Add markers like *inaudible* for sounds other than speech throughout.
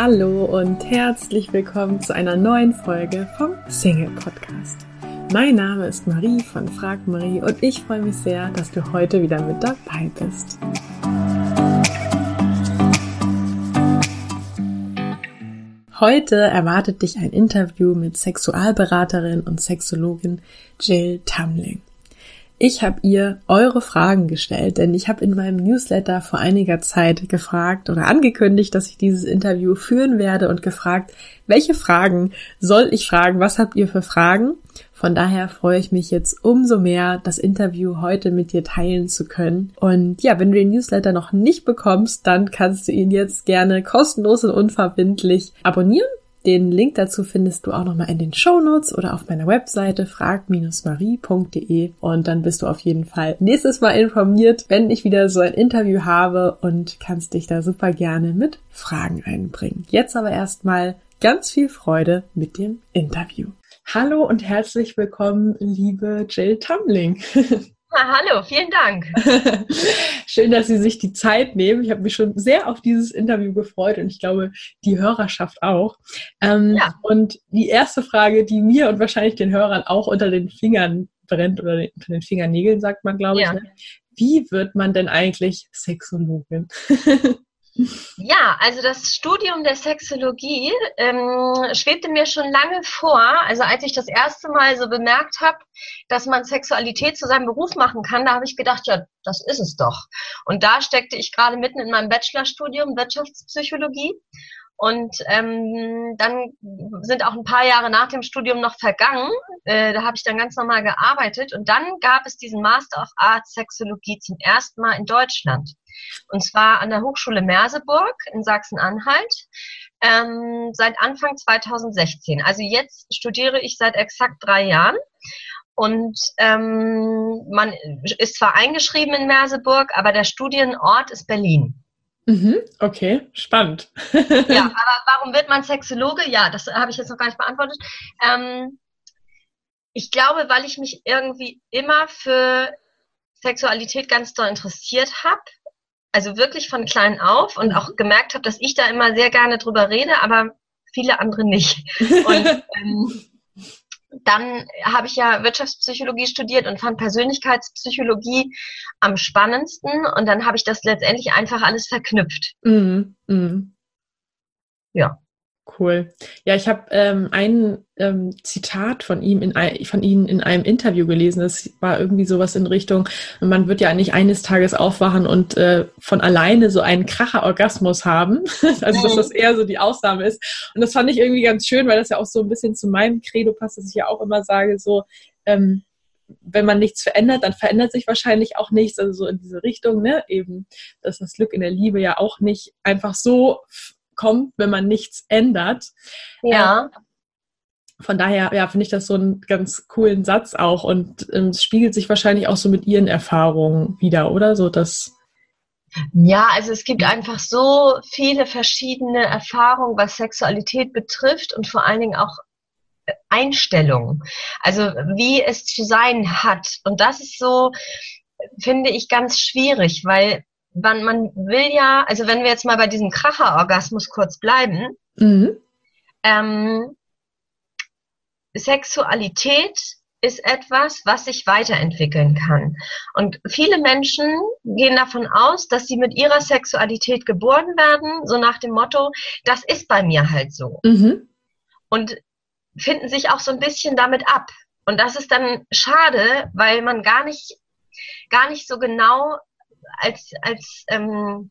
Hallo und herzlich willkommen zu einer neuen Folge vom Single Podcast. Mein Name ist Marie von Frag Marie und ich freue mich sehr, dass du heute wieder mit dabei bist. Heute erwartet dich ein Interview mit Sexualberaterin und Sexologin Jill Tamling. Ich habe ihr eure Fragen gestellt, denn ich habe in meinem Newsletter vor einiger Zeit gefragt oder angekündigt, dass ich dieses Interview führen werde und gefragt, welche Fragen soll ich fragen? Was habt ihr für Fragen? Von daher freue ich mich jetzt umso mehr, das Interview heute mit dir teilen zu können. Und ja, wenn du den Newsletter noch nicht bekommst, dann kannst du ihn jetzt gerne kostenlos und unverbindlich abonnieren den Link dazu findest du auch nochmal in den Show Notes oder auf meiner Webseite frag-marie.de und dann bist du auf jeden Fall nächstes Mal informiert, wenn ich wieder so ein Interview habe und kannst dich da super gerne mit Fragen einbringen. Jetzt aber erstmal ganz viel Freude mit dem Interview. Hallo und herzlich willkommen, liebe Jill *laughs* Tumling. hallo, vielen Dank. *laughs* Schön, dass Sie sich die Zeit nehmen. Ich habe mich schon sehr auf dieses Interview gefreut und ich glaube, die Hörerschaft auch. Ähm, ja. Und die erste Frage, die mir und wahrscheinlich den Hörern auch unter den Fingern brennt oder unter den Fingernägeln, sagt man, glaube ja. ich. Ne? Wie wird man denn eigentlich Sexologin? *laughs* Ja, also das Studium der Sexologie ähm, schwebte mir schon lange vor. Also als ich das erste Mal so bemerkt habe, dass man Sexualität zu seinem Beruf machen kann, da habe ich gedacht, ja, das ist es doch. Und da steckte ich gerade mitten in meinem Bachelorstudium Wirtschaftspsychologie. Und ähm, dann sind auch ein paar Jahre nach dem Studium noch vergangen. Äh, da habe ich dann ganz normal gearbeitet. Und dann gab es diesen Master of Arts Sexologie zum ersten Mal in Deutschland. Und zwar an der Hochschule Merseburg in Sachsen-Anhalt ähm, seit Anfang 2016. Also jetzt studiere ich seit exakt drei Jahren. Und ähm, man ist zwar eingeschrieben in Merseburg, aber der Studienort ist Berlin. Mhm, okay, spannend. ja, *laughs* aber warum wird man Sexologe? Ja, das habe ich jetzt noch gar nicht beantwortet. Ähm, ich glaube, weil ich mich irgendwie immer für Sexualität ganz doll interessiert habe also wirklich von klein auf und auch gemerkt habe, dass ich da immer sehr gerne drüber rede, aber viele andere nicht. Und *laughs* ähm, dann habe ich ja Wirtschaftspsychologie studiert und fand Persönlichkeitspsychologie am spannendsten und dann habe ich das letztendlich einfach alles verknüpft. Mm, mm. Ja. Cool. Ja, ich habe ähm, ein ähm, Zitat von ihm in von Ihnen in einem Interview gelesen. Das war irgendwie sowas in Richtung: Man wird ja nicht eines Tages aufwachen und äh, von alleine so einen Kracher-Orgasmus haben. *laughs* also dass das eher so die Ausnahme ist. Und das fand ich irgendwie ganz schön, weil das ja auch so ein bisschen zu meinem Credo passt, dass ich ja auch immer sage so. Ähm, wenn man nichts verändert, dann verändert sich wahrscheinlich auch nichts. Also so in diese Richtung, ne? Eben, dass das Glück in der Liebe ja auch nicht einfach so kommt, wenn man nichts ändert. Ja. Ähm, von daher, ja, finde ich das so einen ganz coolen Satz auch und ähm, es spiegelt sich wahrscheinlich auch so mit ihren Erfahrungen wieder, oder? So dass ja, also es gibt einfach so viele verschiedene Erfahrungen, was Sexualität betrifft und vor allen Dingen auch äh, Einstellungen. Also wie es zu sein hat. Und das ist so, finde ich, ganz schwierig, weil man, man will ja, also wenn wir jetzt mal bei diesem Kracher-Orgasmus kurz bleiben, mhm. ähm, Sexualität ist etwas, was sich weiterentwickeln kann. Und viele Menschen gehen davon aus, dass sie mit ihrer Sexualität geboren werden, so nach dem Motto, das ist bei mir halt so. Mhm. Und finden sich auch so ein bisschen damit ab. Und das ist dann schade, weil man gar nicht, gar nicht so genau als, als, ähm,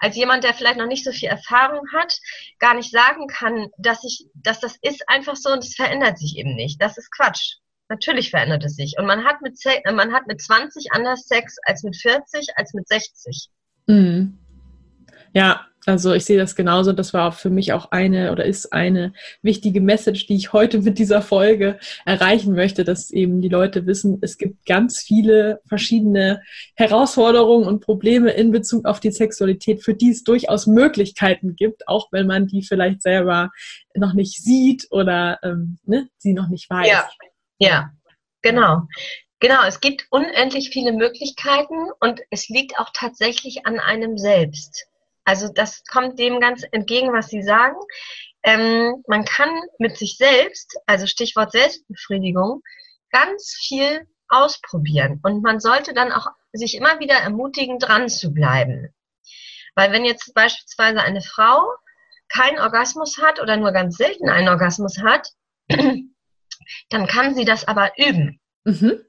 als jemand, der vielleicht noch nicht so viel Erfahrung hat, gar nicht sagen kann, dass ich, dass das ist einfach so und es verändert sich eben nicht. Das ist Quatsch. Natürlich verändert es sich. Und man hat mit, man hat mit 20 anders Sex als mit 40, als mit 60. Mhm. Ja, also ich sehe das genauso. Das war für mich auch eine oder ist eine wichtige Message, die ich heute mit dieser Folge erreichen möchte, dass eben die Leute wissen, es gibt ganz viele verschiedene Herausforderungen und Probleme in Bezug auf die Sexualität, für die es durchaus Möglichkeiten gibt, auch wenn man die vielleicht selber noch nicht sieht oder ähm, ne, sie noch nicht weiß. Ja, ja, genau. Genau, es gibt unendlich viele Möglichkeiten und es liegt auch tatsächlich an einem selbst. Also das kommt dem ganz entgegen, was Sie sagen. Ähm, man kann mit sich selbst, also Stichwort Selbstbefriedigung, ganz viel ausprobieren. Und man sollte dann auch sich immer wieder ermutigen, dran zu bleiben. Weil wenn jetzt beispielsweise eine Frau keinen Orgasmus hat oder nur ganz selten einen Orgasmus hat, *clears throat* dann kann sie das aber üben. Mhm.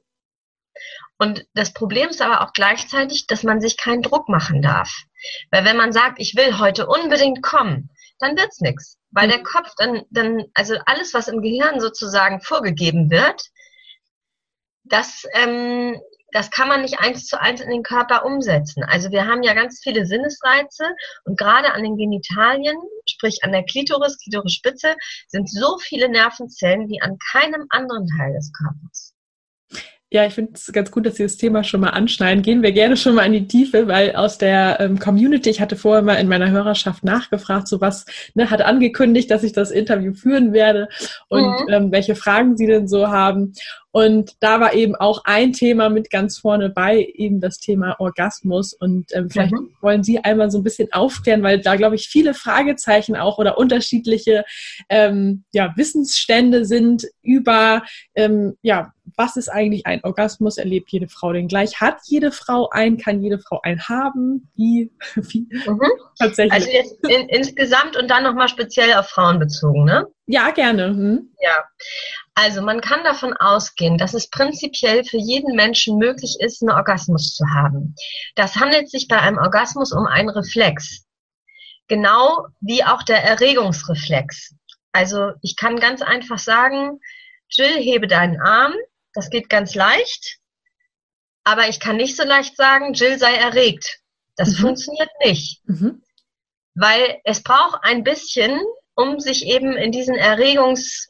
Und das Problem ist aber auch gleichzeitig, dass man sich keinen Druck machen darf. Weil wenn man sagt, ich will heute unbedingt kommen, dann wird's nix. Weil der mhm. Kopf dann, dann, also alles, was im Gehirn sozusagen vorgegeben wird, das, ähm, das kann man nicht eins zu eins in den Körper umsetzen. Also wir haben ja ganz viele Sinnesreize und gerade an den Genitalien, sprich an der Klitoris, Klitorisspitze, sind so viele Nervenzellen wie an keinem anderen Teil des Körpers. Ja, ich finde es ganz gut, dass Sie das Thema schon mal anschneiden. Gehen wir gerne schon mal in die Tiefe, weil aus der ähm, Community, ich hatte vorher mal in meiner Hörerschaft nachgefragt, so was, ne, hat angekündigt, dass ich das Interview führen werde und mhm. ähm, welche Fragen Sie denn so haben. Und da war eben auch ein Thema mit ganz vorne bei, eben das Thema Orgasmus. Und ähm, vielleicht mhm. wollen Sie einmal so ein bisschen aufklären, weil da, glaube ich, viele Fragezeichen auch oder unterschiedliche ähm, ja, Wissensstände sind über, ähm, ja, was ist eigentlich ein Orgasmus? Erlebt jede Frau den gleich? Hat jede Frau einen? Kann jede Frau einen haben? Wie? *laughs* wie? Mhm. Tatsächlich. Also jetzt in, insgesamt und dann nochmal speziell auf Frauen bezogen, ne? Ja, gerne. Hm. Ja. Also man kann davon ausgehen, dass es prinzipiell für jeden Menschen möglich ist, einen Orgasmus zu haben. Das handelt sich bei einem Orgasmus um einen Reflex. Genau wie auch der Erregungsreflex. Also ich kann ganz einfach sagen, Jill, hebe deinen Arm. Das geht ganz leicht. Aber ich kann nicht so leicht sagen, Jill sei erregt. Das mhm. funktioniert nicht. Mhm. Weil es braucht ein bisschen, um sich eben in diesen Erregungs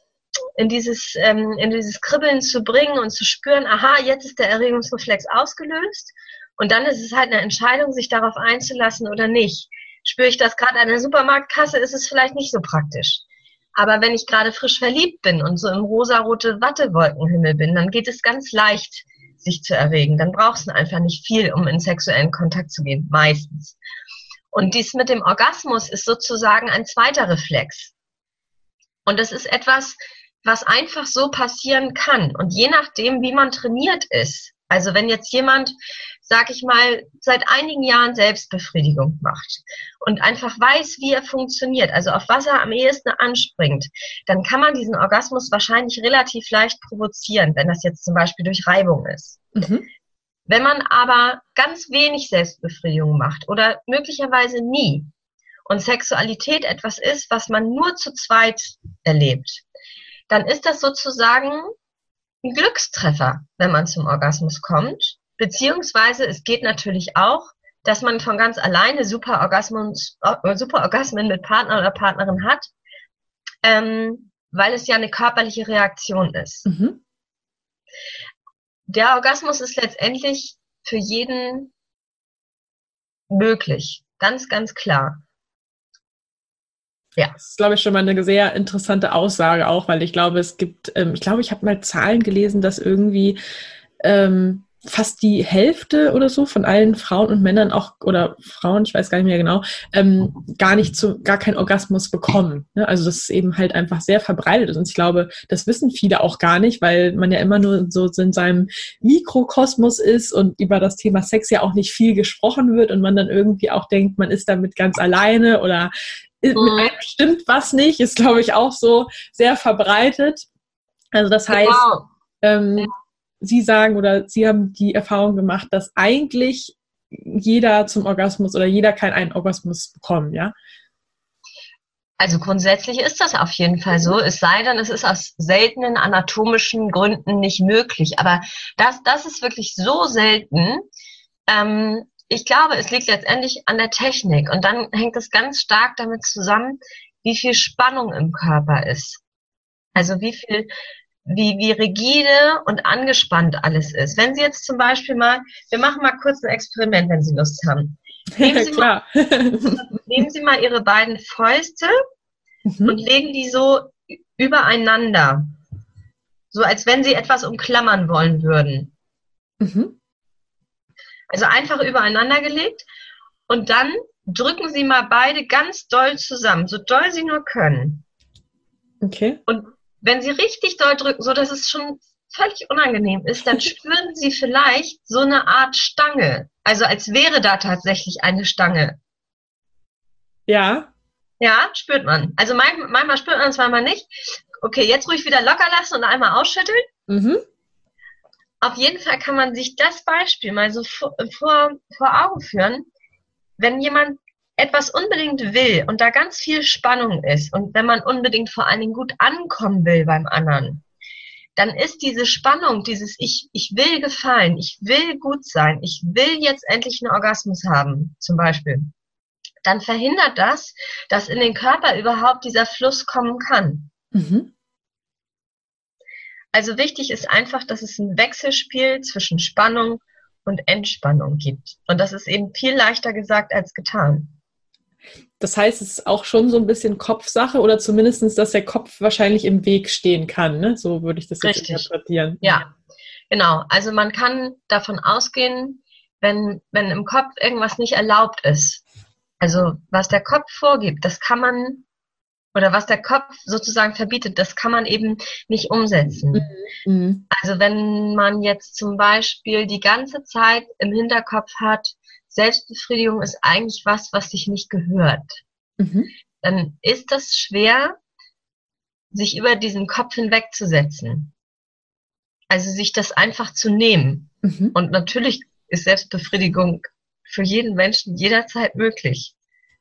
in dieses, ähm, in dieses Kribbeln zu bringen und zu spüren, aha, jetzt ist der Erregungsreflex ausgelöst. Und dann ist es halt eine Entscheidung, sich darauf einzulassen oder nicht. Spüre ich das gerade an der Supermarktkasse, ist es vielleicht nicht so praktisch. Aber wenn ich gerade frisch verliebt bin und so im rosarote Wattewolkenhimmel bin, dann geht es ganz leicht, sich zu erregen. Dann brauchst du einfach nicht viel, um in sexuellen Kontakt zu gehen, meistens. Und dies mit dem Orgasmus ist sozusagen ein zweiter Reflex. Und das ist etwas, was einfach so passieren kann. Und je nachdem, wie man trainiert ist, also wenn jetzt jemand, sag ich mal, seit einigen Jahren Selbstbefriedigung macht und einfach weiß, wie er funktioniert, also auf was er am ehesten anspringt, dann kann man diesen Orgasmus wahrscheinlich relativ leicht provozieren, wenn das jetzt zum Beispiel durch Reibung ist. Mhm. Wenn man aber ganz wenig Selbstbefriedigung macht oder möglicherweise nie und Sexualität etwas ist, was man nur zu zweit erlebt, dann ist das sozusagen ein Glückstreffer, wenn man zum Orgasmus kommt. Beziehungsweise es geht natürlich auch, dass man von ganz alleine super, Orgasmus, super Orgasmen mit Partner oder Partnerin hat, ähm, weil es ja eine körperliche Reaktion ist. Mhm. Der Orgasmus ist letztendlich für jeden möglich, ganz, ganz klar. Ja. Das ist, glaube ich, schon mal eine sehr interessante Aussage auch, weil ich glaube, es gibt, ähm, ich glaube, ich habe mal Zahlen gelesen, dass irgendwie ähm, fast die Hälfte oder so von allen Frauen und Männern auch oder Frauen, ich weiß gar nicht mehr genau, ähm, gar nicht zu, gar keinen Orgasmus bekommen. Ne? Also das ist eben halt einfach sehr verbreitet. Und ich glaube, das wissen viele auch gar nicht, weil man ja immer nur so in seinem Mikrokosmos ist und über das Thema Sex ja auch nicht viel gesprochen wird und man dann irgendwie auch denkt, man ist damit ganz alleine oder mit mhm. einem stimmt was nicht, ist glaube ich auch so sehr verbreitet. Also das heißt, genau. ähm, ja Sie sagen oder Sie haben die Erfahrung gemacht, dass eigentlich jeder zum Orgasmus oder jeder kann einen Orgasmus bekommen, ja? Also grundsätzlich ist das auf jeden Fall so, es sei denn, es ist aus seltenen anatomischen Gründen nicht möglich. Aber das, das ist wirklich so selten. Ähm, ich glaube, es liegt letztendlich an der Technik und dann hängt es ganz stark damit zusammen, wie viel Spannung im Körper ist. Also wie viel wie, wie rigide und angespannt alles ist. Wenn Sie jetzt zum Beispiel mal, wir machen mal kurz ein Experiment, wenn Sie Lust haben. Nehmen Sie. *laughs* Mal, nehmen Sie mal Ihre beiden Fäuste mhm. und legen die so übereinander. So als wenn Sie etwas umklammern wollen würden. Mhm. Also einfach übereinander gelegt. Und dann drücken Sie mal beide ganz doll zusammen, so doll Sie nur können. Okay. Und wenn Sie richtig doll drücken, so dass es schon völlig unangenehm ist, dann *laughs* spüren Sie vielleicht so eine Art Stange. Also als wäre da tatsächlich eine Stange. Ja. Ja, spürt man. Also manchmal, spürt man es, manchmal nicht. Okay, jetzt ruhig wieder locker lassen und einmal ausschütteln. Mhm. Auf jeden Fall kann man sich das Beispiel mal so vor, vor, Augen führen. Wenn jemand etwas unbedingt will und da ganz viel Spannung ist und wenn man unbedingt vor allen Dingen gut ankommen will beim anderen, dann ist diese Spannung, dieses ich, ich will gefallen, ich will gut sein, ich will jetzt endlich einen Orgasmus haben, zum Beispiel, dann verhindert das, dass in den Körper überhaupt dieser Fluss kommen kann. Mhm. Also wichtig ist einfach, dass es ein Wechselspiel zwischen Spannung und Entspannung gibt. Und das ist eben viel leichter gesagt als getan. Das heißt, es ist auch schon so ein bisschen Kopfsache oder zumindest, dass der Kopf wahrscheinlich im Weg stehen kann. Ne? So würde ich das jetzt Richtig. interpretieren. Ja, genau. Also man kann davon ausgehen, wenn, wenn im Kopf irgendwas nicht erlaubt ist, also was der Kopf vorgibt, das kann man oder was der Kopf sozusagen verbietet, das kann man eben nicht umsetzen. Mhm. mhm. Also wenn man jetzt zum Beispiel die ganze Zeit im Hinterkopf hat, Selbstbefriedigung ist eigentlich was, was sich nicht gehört, mhm. dann ist das schwer, sich über diesen Kopf hinwegzusetzen. Also sich das einfach zu nehmen. Mhm. Und natürlich ist Selbstbefriedigung für jeden Menschen jederzeit möglich.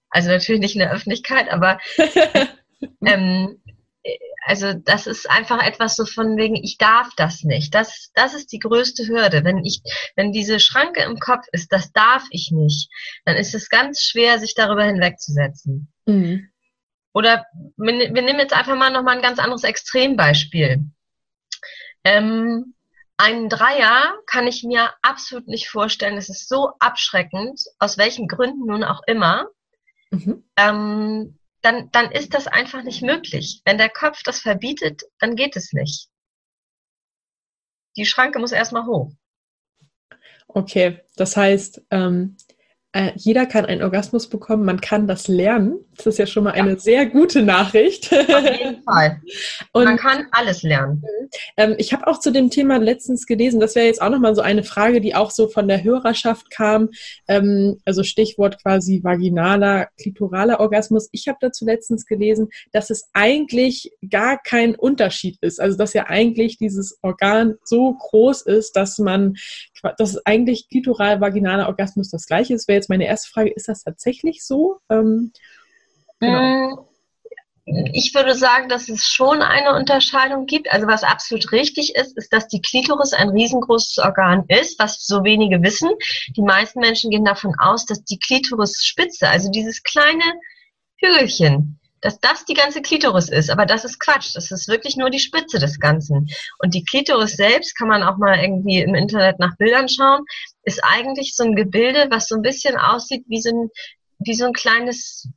Also natürlich nicht in der Öffentlichkeit, aber *laughs* *laughs* ähm, also das ist einfach etwas so von wegen, ich darf das nicht. Das, das ist die größte Hürde. Wenn ich, wenn diese Schranke im Kopf ist, das darf ich nicht, dann ist es ganz schwer, sich darüber hinwegzusetzen. Mhm. Oder wir, wir, nehmen jetzt einfach mal nochmal ein ganz anderes Extrembeispiel. Ähm, einen Dreier kann ich mir absolut nicht vorstellen. Es ist so abschreckend, aus welchen Gründen nun auch immer. Mhm. Ähm, dann, dann ist das einfach nicht möglich. Wenn der Kopf das verbietet, dann geht es nicht. Die Schranke muss erstmal hoch. Okay, das heißt, ähm, äh, jeder kann einen Orgasmus bekommen, man kann das lernen. Das ist ja schon mal eine ja. sehr gute Nachricht. Auf jeden *laughs* Fall. Und, man kann alles lernen. Ähm, ich habe auch zu dem Thema letztens gelesen, das wäre jetzt auch nochmal so eine Frage, die auch so von der Hörerschaft kam. Ähm, also Stichwort quasi vaginaler, klitoraler Orgasmus. Ich habe dazu letztens gelesen, dass es eigentlich gar kein Unterschied ist. Also dass ja eigentlich dieses Organ so groß ist, dass man, dass eigentlich klitoral-vaginaler Orgasmus das gleiche ist. Wäre jetzt meine erste Frage, ist das tatsächlich so? Ähm, genau. Mm, ich würde sagen, dass es schon eine Unterscheidung gibt. Also was absolut richtig ist, ist, dass die Klitoris ein riesengroßes Organ ist, was so wenige wissen. Die meisten Menschen gehen davon aus, dass die Klitorisspitze, also dieses kleine Hügelchen, dass das die ganze Klitoris ist. Aber das ist Quatsch. Das ist wirklich nur die Spitze des Ganzen. Und die Klitoris selbst, kann man auch mal irgendwie im Internet nach Bildern schauen, ist eigentlich so ein Gebilde, was so ein bisschen aussieht wie so ein, wie so ein kleines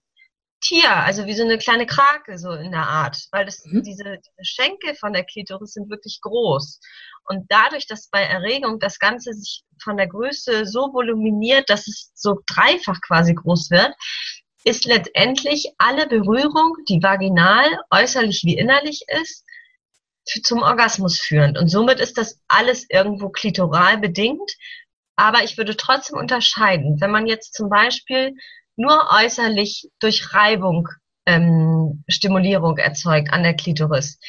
Tier, also wie so eine kleine Krake, so in der Art, weil das, mhm. diese, diese Schenkel von der Klitoris sind wirklich groß. Und dadurch, dass bei Erregung das Ganze sich von der Größe so voluminiert, dass es so dreifach quasi groß wird, ist letztendlich alle Berührung, die vaginal, äußerlich wie innerlich ist, zum Orgasmus führend. Und somit ist das alles irgendwo klitoral bedingt. Aber ich würde trotzdem unterscheiden. Wenn man jetzt zum Beispiel nur äußerlich durch Reibung ähm, Stimulierung erzeugt an der Klitoris,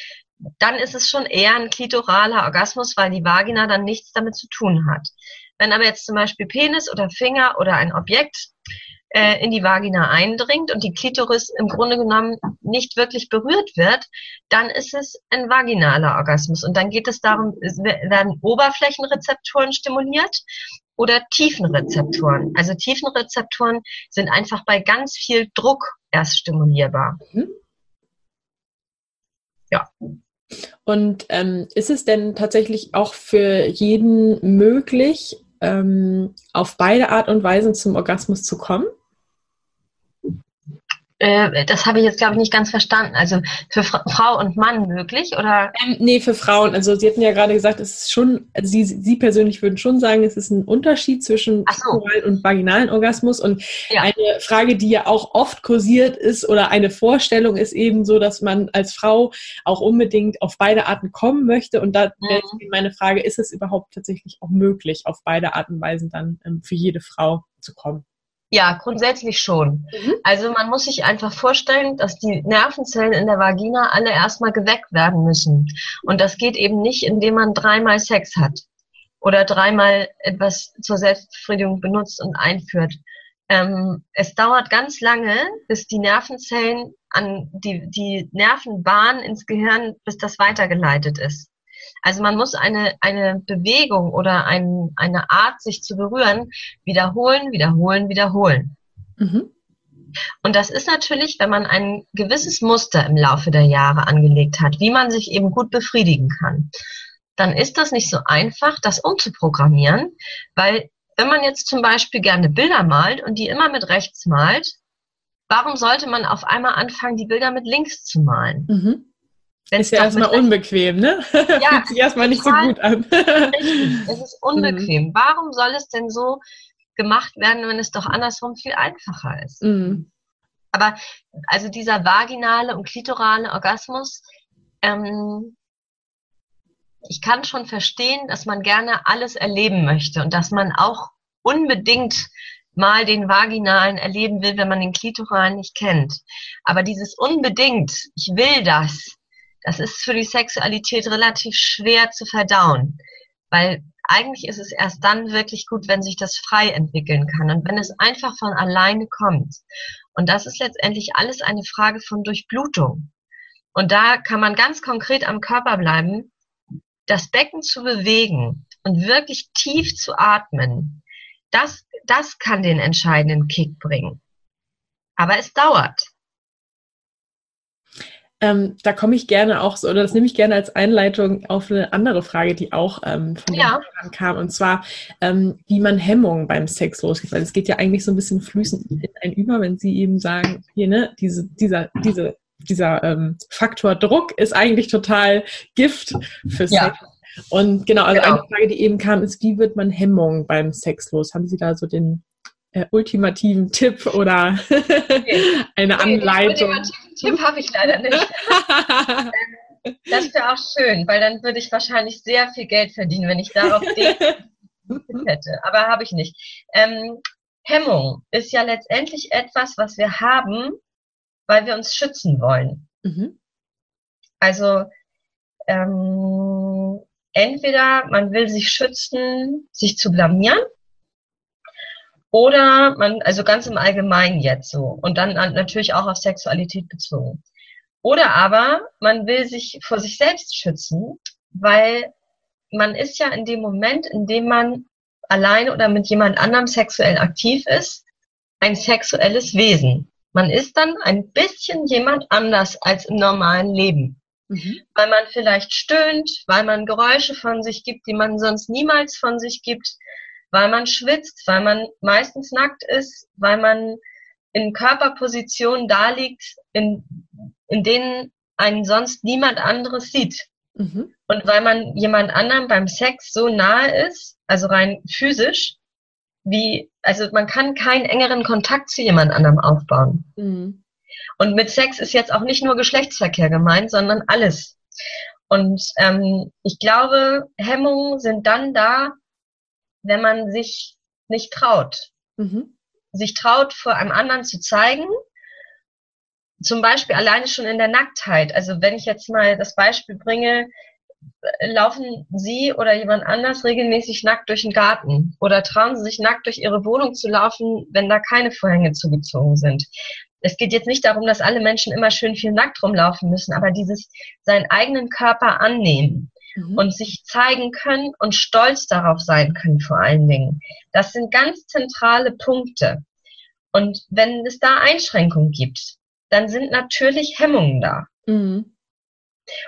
dann ist es schon eher ein klitoraler Orgasmus, weil die Vagina dann nichts damit zu tun hat. Wenn aber jetzt zum Beispiel Penis oder Finger oder ein Objekt äh, in die Vagina eindringt und die Klitoris im Grunde genommen nicht wirklich berührt wird, dann ist es ein vaginaler Orgasmus. Und dann geht es darum, es werden Oberflächenrezeptoren stimuliert oder Tiefenrezeptoren. Also Tiefenrezeptoren sind einfach bei ganz viel Druck erst stimulierbar. Mhm. Ja. Und ähm, ist es denn tatsächlich auch für jeden möglich, ähm, auf beide Art und Weisen zum Orgasmus zu kommen? Äh, das habe ich jetzt, glaube ich, nicht ganz verstanden. Also für Fra Frau und Mann möglich, oder? Ähm, nee, für Frauen. Also Sie hatten ja gerade gesagt, es ist schon, also Sie, Sie persönlich würden schon sagen, es ist ein Unterschied zwischen so. und vaginalen Orgasmus. Und ja. eine Frage, die ja auch oft kursiert ist oder eine Vorstellung ist eben so, dass man als Frau auch unbedingt auf beide Arten kommen möchte. Und da mhm. wäre meine Frage, ist es überhaupt tatsächlich auch möglich, auf beide Arten und Weisen dann ähm, für jede Frau zu kommen? Ja, grundsätzlich schon. Mhm. Also man muss sich einfach vorstellen, dass die Nervenzellen in der Vagina alle erstmal geweckt werden müssen. Und das geht eben nicht, indem man dreimal Sex hat oder dreimal etwas zur Selbstbefriedigung benutzt und einführt. Ähm, es dauert ganz lange, bis die Nervenzellen an die, die Nervenbahn ins Gehirn, bis das weitergeleitet ist. Also man muss eine, eine Bewegung oder ein, eine Art, sich zu berühren, wiederholen, wiederholen, wiederholen. Mhm. Und das ist natürlich, wenn man ein gewisses Muster im Laufe der Jahre angelegt hat, wie man sich eben gut befriedigen kann, dann ist das nicht so einfach, das umzuprogrammieren, weil wenn man jetzt zum Beispiel gerne Bilder malt und die immer mit rechts malt, warum sollte man auf einmal anfangen, die Bilder mit links zu malen? Mhm. Wenn's ist ja erstmal unbequem, ne? Ja, *laughs* Fühlt sich erstmal nicht so gut an. Richtig, *laughs* es ist unbequem. Mhm. Warum soll es denn so gemacht werden, wenn es doch andersrum viel einfacher ist? Mhm. Aber also dieser vaginale und klitorale Orgasmus, ähm, ich kann schon verstehen, dass man gerne alles erleben möchte und dass man auch unbedingt mal den vaginalen erleben will, wenn man den klitoralen nicht kennt. Aber dieses unbedingt, ich will das, das ist für die Sexualität relativ schwer zu verdauen, weil eigentlich ist es erst dann wirklich gut, wenn sich das frei entwickeln kann und wenn es einfach von alleine kommt. Und das ist letztendlich alles eine Frage von Durchblutung. Und da kann man ganz konkret am Körper bleiben, das Becken zu bewegen und wirklich tief zu atmen. Das, das kann den entscheidenden Kick bringen. Aber es dauert. Ähm, da komme ich gerne auch so, oder das nehme ich gerne als Einleitung auf eine andere Frage, die auch ähm, von den ja. kam, und zwar, ähm, wie man Hemmungen beim Sex losgeht. Weil es geht ja eigentlich so ein bisschen flüssend in ein Über, wenn Sie eben sagen, hier, ne, diese, dieser, diese, dieser ähm, Faktor Druck ist eigentlich total Gift für Sex. Ja. Und genau, also genau. eine Frage, die eben kam, ist, wie wird man Hemmungen beim Sex los? Haben Sie da so den äh, ultimativen Tipp oder okay. *laughs* eine Anleitung? Den ultimativen Tipp habe ich leider nicht. *laughs* Das wäre auch schön, weil dann würde ich wahrscheinlich sehr viel Geld verdienen, wenn ich darauf *laughs* den hätte. Aber habe ich nicht. Ähm, Hemmung ist ja letztendlich etwas, was wir haben, weil wir uns schützen wollen. Mhm. Also ähm, entweder man will sich schützen, sich zu blamieren, oder man, also ganz im Allgemeinen jetzt so und dann natürlich auch auf Sexualität bezogen. Oder aber man will sich vor sich selbst schützen, weil man ist ja in dem Moment, in dem man alleine oder mit jemand anderem sexuell aktiv ist, ein sexuelles Wesen. Man ist dann ein bisschen jemand anders als im normalen Leben. Mhm. Weil man vielleicht stöhnt, weil man Geräusche von sich gibt, die man sonst niemals von sich gibt, weil man schwitzt, weil man meistens nackt ist, weil man in Körperpositionen da liegt, in, in denen einen sonst niemand anderes sieht. Mhm. Und weil man jemand anderem beim Sex so nahe ist, also rein physisch, wie, also man kann keinen engeren Kontakt zu jemand anderem aufbauen. Mhm. Und mit Sex ist jetzt auch nicht nur Geschlechtsverkehr gemeint, sondern alles. Und ähm, ich glaube, Hemmungen sind dann da, wenn man sich nicht traut. Mhm. Sich traut, vor einem anderen zu zeigen. Zum Beispiel alleine schon in der Nacktheit. Also wenn ich jetzt mal das Beispiel bringe, laufen Sie oder jemand anders regelmäßig nackt durch den Garten oder trauen Sie sich nackt durch Ihre Wohnung zu laufen, wenn da keine Vorhänge zugezogen sind. Es geht jetzt nicht darum, dass alle Menschen immer schön viel nackt rumlaufen müssen, aber dieses seinen eigenen Körper annehmen mhm. und sich zeigen können und stolz darauf sein können vor allen Dingen. Das sind ganz zentrale Punkte. Und wenn es da Einschränkungen gibt, dann sind natürlich Hemmungen da. Mhm.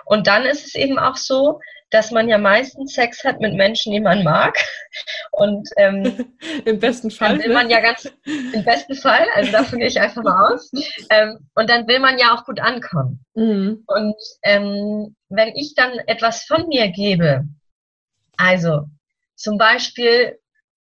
Und dann ist es eben auch so, dass man ja meistens Sex hat mit Menschen, die man mag. *laughs* Und ähm, *laughs* im besten Fall. Dann will man ja ganz, im besten Fall, also davon gehe ich einfach mal aus. *laughs* Ähm, und dann will man ja auch gut ankommen. Mhm. Und ähm, wenn ich dann etwas von mir gebe, also zum Beispiel,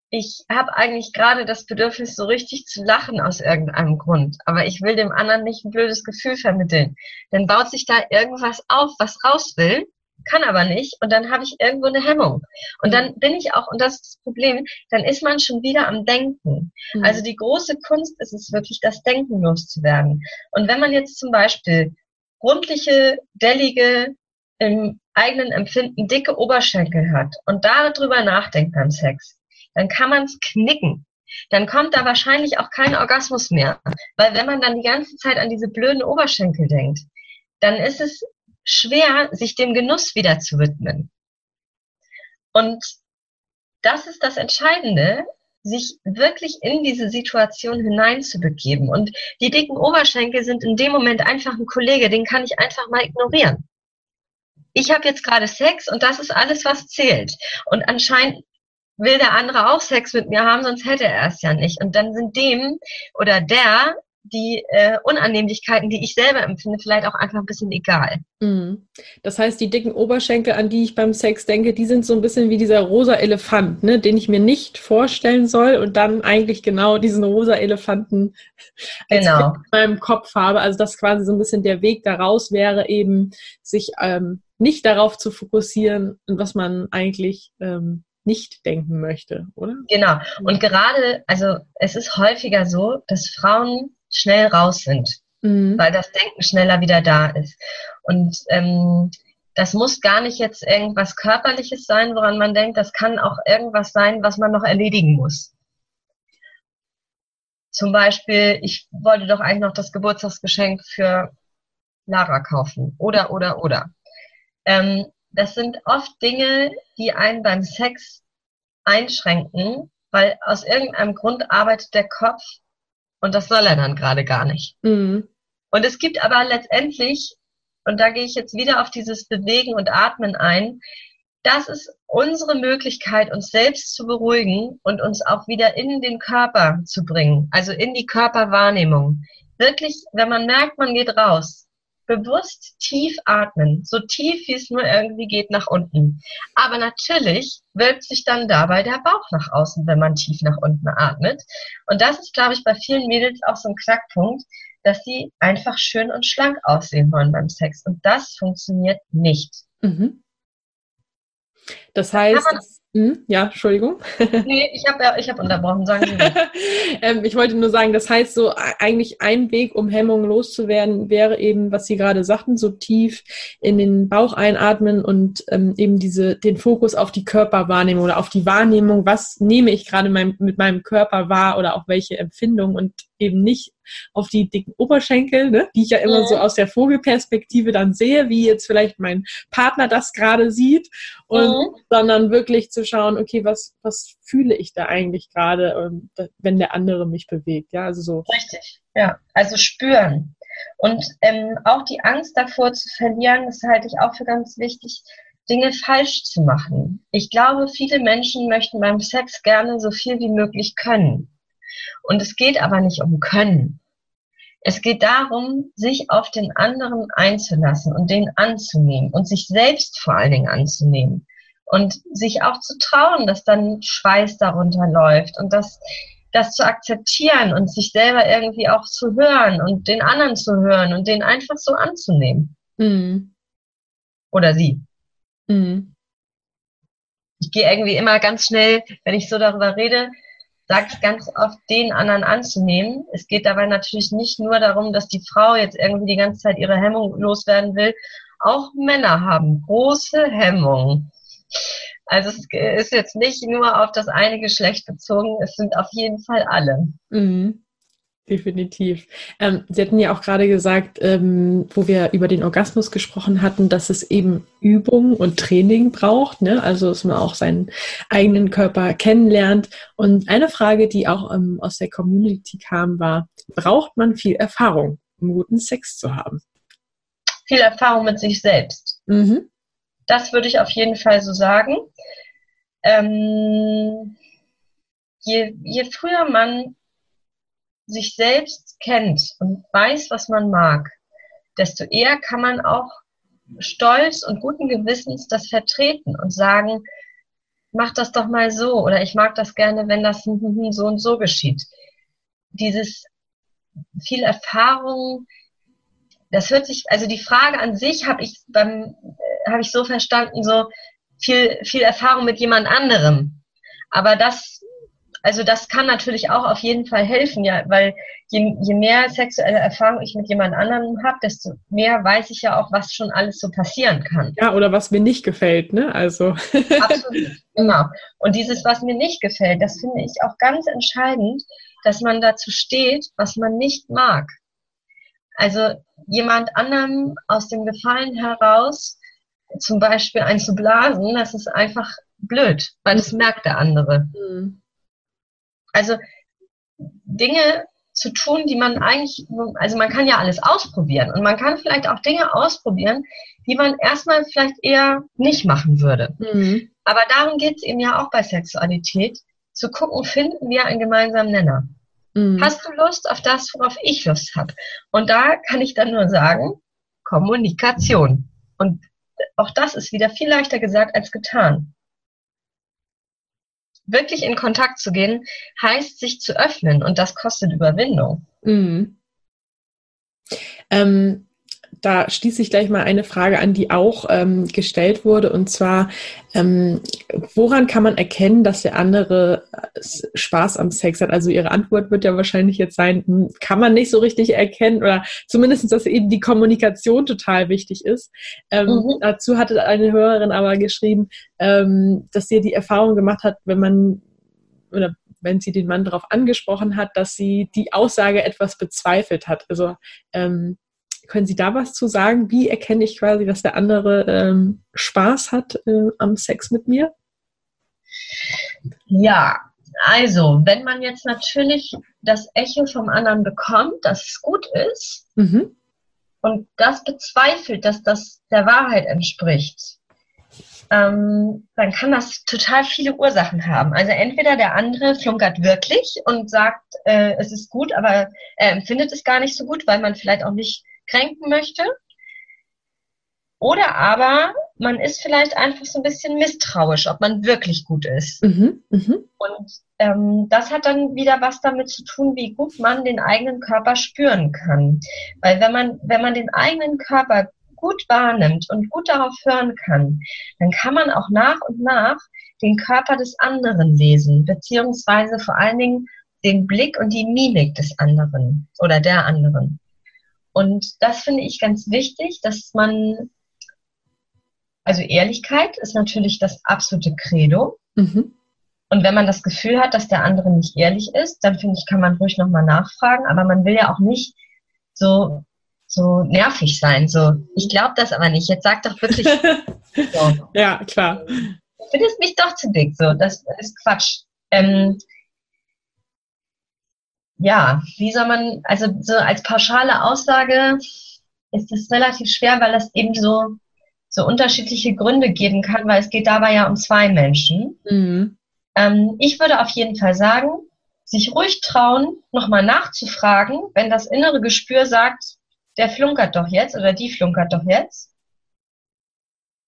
ich habe eigentlich gerade das Bedürfnis, so richtig zu lachen aus irgendeinem Grund, aber ich will dem anderen nicht ein blödes Gefühl vermitteln. Dann baut sich da irgendwas auf, was raus will kann aber nicht und dann habe ich irgendwo eine Hemmung. Und dann bin ich auch, und das ist das Problem, dann ist man schon wieder am Denken. Mhm. Also die große Kunst ist es wirklich, das Denken loszuwerden. Und wenn man jetzt zum Beispiel rundliche, dellige, im eigenen Empfinden dicke Oberschenkel hat und darüber nachdenkt beim Sex, dann kann man es knicken. Dann kommt da wahrscheinlich auch kein Orgasmus mehr. Weil wenn man dann die ganze Zeit an diese blöden Oberschenkel denkt, dann ist es schwer, sich dem Genuss wieder zu widmen. Und das ist das Entscheidende, sich wirklich in diese Situation hineinzubegeben. Und die dicken Oberschenkel sind in dem Moment einfach ein Kollege, den kann ich einfach mal ignorieren. Ich habe jetzt gerade Sex und das ist alles, was zählt. Und anscheinend will der andere auch Sex mit mir haben, sonst hätte er es ja nicht. Und dann sind dem oder der die äh, Unannehmlichkeiten, die ich selber empfinde, vielleicht auch einfach ein bisschen egal. Mhm. Das heißt, die dicken Oberschenkel, an die ich beim Sex denke, die sind so ein bisschen wie dieser rosa Elefant, ne, den ich mir nicht vorstellen soll und dann eigentlich genau diesen rosa Elefanten *laughs* genau. in meinem Kopf habe. Also dass quasi so ein bisschen der Weg daraus wäre, eben sich ähm, nicht darauf zu fokussieren, was man eigentlich ähm, nicht denken möchte, oder? Genau. Und gerade, also es ist häufiger so, dass Frauen schnell raus sind, mhm. weil das Denken schneller wieder da ist. Und ähm, das muss gar nicht jetzt irgendwas Körperliches sein, woran man denkt, das kann auch irgendwas sein, was man noch erledigen muss. Zum Beispiel, ich wollte doch eigentlich noch das Geburtstagsgeschenk für Lara kaufen. Oder, oder, oder. Ähm, das sind oft Dinge, die einen beim Sex einschränken, weil aus irgendeinem Grund arbeitet der Kopf und das soll er dann gerade gar nicht. Mhm. Und es gibt aber letztendlich, und da gehe ich jetzt wieder auf dieses Bewegen und Atmen ein, das ist unsere Möglichkeit, uns selbst zu beruhigen und uns auch wieder in den Körper zu bringen, also in die Körperwahrnehmung. Wirklich, wenn man merkt, man geht raus, bewusst tief atmen, so tief wie es nur irgendwie geht nach unten. Aber natürlich wölbt sich dann dabei der Bauch nach außen, wenn man tief nach unten atmet. Und das ist, glaube ich, bei vielen Mädels auch so ein Knackpunkt, dass sie einfach schön und schlank aussehen wollen beim Sex. Und das funktioniert nicht. Mhm. Das heißt, hm, ja, Entschuldigung. Nee, ich habe ich hab unterbrochen, sagen Sie *laughs* ähm, Ich wollte nur sagen, das heißt so, eigentlich ein Weg, um Hemmungen loszuwerden, wäre eben, was Sie gerade sagten, so tief in den Bauch einatmen und ähm, eben diese, den Fokus auf die Körperwahrnehmung oder auf die Wahrnehmung, was nehme ich gerade mein, mit meinem Körper wahr oder auch welche Empfindungen und eben nicht auf die dicken Oberschenkel, ne, die ich ja immer ja. so aus der Vogelperspektive dann sehe, wie jetzt vielleicht mein Partner das gerade sieht, und ja. sondern wirklich zu schauen, okay, was, was fühle ich da eigentlich gerade, wenn der andere mich bewegt, ja, also so. Richtig, ja, also spüren. Und ähm, auch die Angst davor zu verlieren, das halte ich auch für ganz wichtig, Dinge falsch zu machen. Ich glaube, viele Menschen möchten beim Sex gerne so viel wie möglich können. Und es geht aber nicht um Können. Es geht darum, sich auf den anderen einzulassen und den anzunehmen und sich selbst vor allen Dingen anzunehmen und sich auch zu trauen, dass dann Schweiß darunter läuft und das, das zu akzeptieren und sich selber irgendwie auch zu hören und den anderen zu hören und den einfach so anzunehmen. Mhm. Oder sie. Mhm. Ich gehe irgendwie immer ganz schnell, wenn ich so darüber rede, sage ich ganz oft, den anderen anzunehmen. Es geht dabei natürlich nicht nur darum, dass die Frau jetzt irgendwie die ganze Zeit ihre Hemmung loswerden will. Auch Männer haben große Hemmungen. Also es ist jetzt nicht nur auf das eine Geschlecht bezogen, es sind auf jeden Fall alle. Mhm. Definitiv. Ähm, Sie hatten ja auch gerade gesagt, ähm, wo wir über den Orgasmus gesprochen hatten, dass es eben Übung und Training braucht, ne? also dass man auch seinen eigenen Körper kennenlernt. Und eine Frage, die auch ähm, aus der Community kam, war, braucht man viel Erfahrung, um guten Sex zu haben? Viel Erfahrung mit sich selbst. Mhm. Das würde ich auf jeden Fall so sagen. Ähm, je, je früher man sich selbst kennt und weiß, was man mag, desto eher kann man auch stolz und guten Gewissens das vertreten und sagen, mach das doch mal so oder ich mag das gerne, wenn das so und so geschieht. Dieses viel Erfahrung, das hört sich, also die Frage an sich habe ich beim, habe ich so verstanden, so viel, viel Erfahrung mit jemand anderem. Aber das, also das kann natürlich auch auf jeden Fall helfen, ja, weil je, je mehr sexuelle Erfahrung ich mit jemand anderem habe, desto mehr weiß ich ja auch, was schon alles so passieren kann. Ja, oder was mir nicht gefällt, ne? Also. *laughs* Absolut, genau. Und dieses, was mir nicht gefällt, das finde ich auch ganz entscheidend, dass man dazu steht, was man nicht mag. Also jemand anderem aus dem Gefallen heraus zum Beispiel einzublasen, das ist einfach blöd, weil das merkt der andere. Mhm. Also Dinge zu tun, die man eigentlich, also man kann ja alles ausprobieren und man kann vielleicht auch Dinge ausprobieren, die man erstmal vielleicht eher nicht machen würde. Mhm. Aber darum geht es eben ja auch bei Sexualität, zu gucken, finden wir einen gemeinsamen Nenner. Mhm. Hast du Lust auf das, worauf ich Lust habe? Und da kann ich dann nur sagen, Kommunikation. Und auch das ist wieder viel leichter gesagt als getan. Wirklich in Kontakt zu gehen, heißt sich zu öffnen und das kostet Überwindung. Mhm. Ähm, da schließe ich gleich mal eine Frage an, die auch ähm, gestellt wurde. Und zwar, ähm, woran kann man erkennen, dass der andere äh, Spaß am Sex hat? Also Ihre Antwort wird ja wahrscheinlich jetzt sein, hm, kann man nicht so richtig erkennen oder zumindest, dass eben die Kommunikation total wichtig ist. Ähm, mhm. Dazu hatte eine Hörerin aber geschrieben, ähm, dass sie die Erfahrung gemacht hat, wenn man oder wenn sie den Mann darauf angesprochen hat, dass sie die Aussage etwas bezweifelt hat. Also ähm, können Sie da was zu sagen? Wie erkenne ich quasi, dass der andere ähm, Spaß hat äh, am Sex mit mir? Ja, also, wenn man jetzt natürlich das Echo vom anderen bekommt, dass es gut ist mhm. und das bezweifelt, dass das der Wahrheit entspricht, ähm, dann kann das total viele Ursachen haben. Also entweder der andere flunkert wirklich und sagt, äh, es ist gut, aber er empfindet es gar nicht so gut, weil man vielleicht auch nicht kränken möchte. Oder aber man ist vielleicht einfach so ein bisschen misstrauisch, ob man wirklich gut ist. Mhm, mh. Und ähm, das hat dann wieder was damit zu tun, wie gut man den eigenen Körper spüren kann. Weil wenn man, wenn man den eigenen Körper gut wahrnimmt und gut darauf hören kann, dann kann man auch nach und nach den Körper des anderen lesen, beziehungsweise vor allen Dingen den Blick und die Mimik des anderen oder der anderen. Und das finde ich ganz wichtig, dass man, also Ehrlichkeit ist natürlich das absolute Credo. Mhm. Und wenn man das Gefühl hat, dass der andere nicht ehrlich ist, dann finde ich, kann man ruhig nochmal nachfragen. Aber man will ja auch nicht so, so nervig sein. So, ich glaube das aber nicht. Jetzt sag doch wirklich. so. *laughs* Ja, klar. Du findest mich doch zu dick. So, das ist Quatsch. Ähm, ja, wie soll man, also so als pauschale Aussage ist es relativ schwer, weil es eben so, so unterschiedliche Gründe geben kann, weil es geht dabei ja um zwei Menschen. Mhm. Ähm, ich würde auf jeden Fall sagen, sich ruhig trauen, nochmal nachzufragen, wenn das innere Gespür sagt, der flunkert doch jetzt oder die flunkert doch jetzt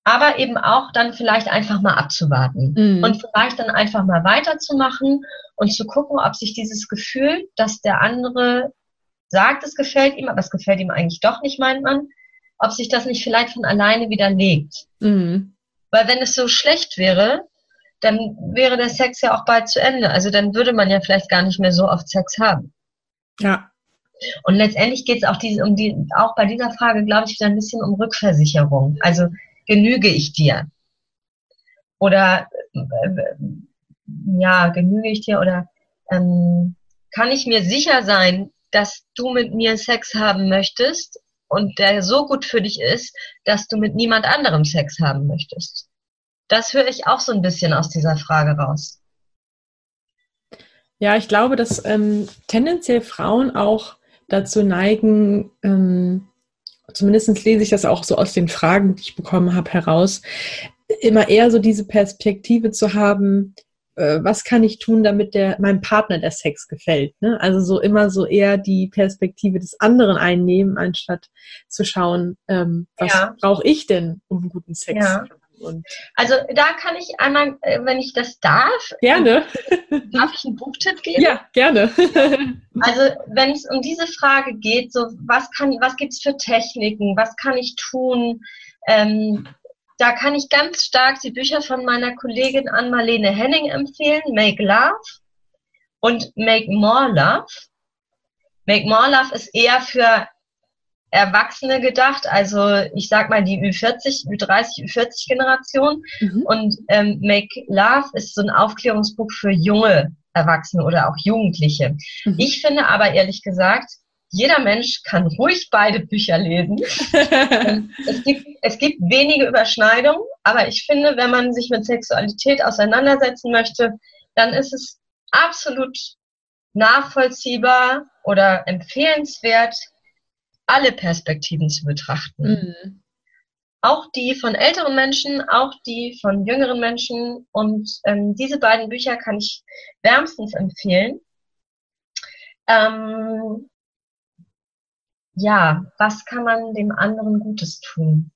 aber eben auch dann vielleicht einfach mal abzuwarten mhm. und vielleicht dann einfach mal weiterzumachen und zu gucken, ob sich dieses Gefühl, dass der andere sagt, es gefällt ihm, aber es gefällt ihm eigentlich doch nicht, meint man, ob sich das nicht vielleicht von alleine widerlegt. Mhm. Weil wenn es so schlecht wäre, dann wäre der Sex ja auch bald zu Ende. Also dann würde man ja vielleicht gar nicht mehr so oft Sex haben. Ja. Und letztendlich geht es auch, diese, um die, auch bei dieser Frage, glaube ich, wieder ein bisschen um Rückversicherung. Also genüge ich dir? Oder äh, ja, genüge ich dir? Oder ähm, kann ich mir sicher sein, dass du mit mir Sex haben möchtest und der so gut für dich ist, dass du mit niemand anderem Sex haben möchtest? Das höre ich auch so ein bisschen aus dieser Frage raus. Ja, ich glaube, dass ähm, tendenziell Frauen auch dazu neigen, ähm, zumindest lese ich das auch so aus den Fragen, die ich bekommen habe, heraus, immer eher so diese Perspektive zu haben, äh, was kann ich tun, damit der meinem Partner der Sex gefällt. Ne? Also so immer so eher die Perspektive des anderen einnehmen, anstatt zu schauen, ähm, was ja. brauche ich denn, um guten Sex ja. Und also da kann ich einmal, äh, wenn ich das darf, gerne. *laughs* Darf ich einen Buchtipp geben? Ja, gerne. *laughs* also wenn es um diese Frage geht, so was kann, was gibt's für Techniken, was kann ich tun? Ähm, da kann ich ganz stark die Bücher von meiner Kollegin Ann-Marlene Henning empfehlen, Make Love und Make More Love. Make More Love ist eher für Erwachsene gedacht, also ich sag mal die Ü40, Ü30, Ü40 Generation. Mhm. Und ähm, Make Love ist so ein Aufklärungsbuch für junge Erwachsene oder auch Jugendliche. Mhm. Ich finde aber ehrlich gesagt, jeder Mensch kann ruhig beide Bücher lesen. *laughs* es, gibt, es gibt wenige Überschneidungen, aber ich finde, wenn man sich mit Sexualität auseinandersetzen möchte, dann ist es absolut nachvollziehbar oder empfehlenswert, alle Perspektiven zu betrachten. Mhm. Auch die von älteren Menschen, auch die von jüngeren Menschen. Und ähm, diese beiden Bücher kann ich wärmstens empfehlen. Ähm, ja, was kann man dem anderen Gutes tun?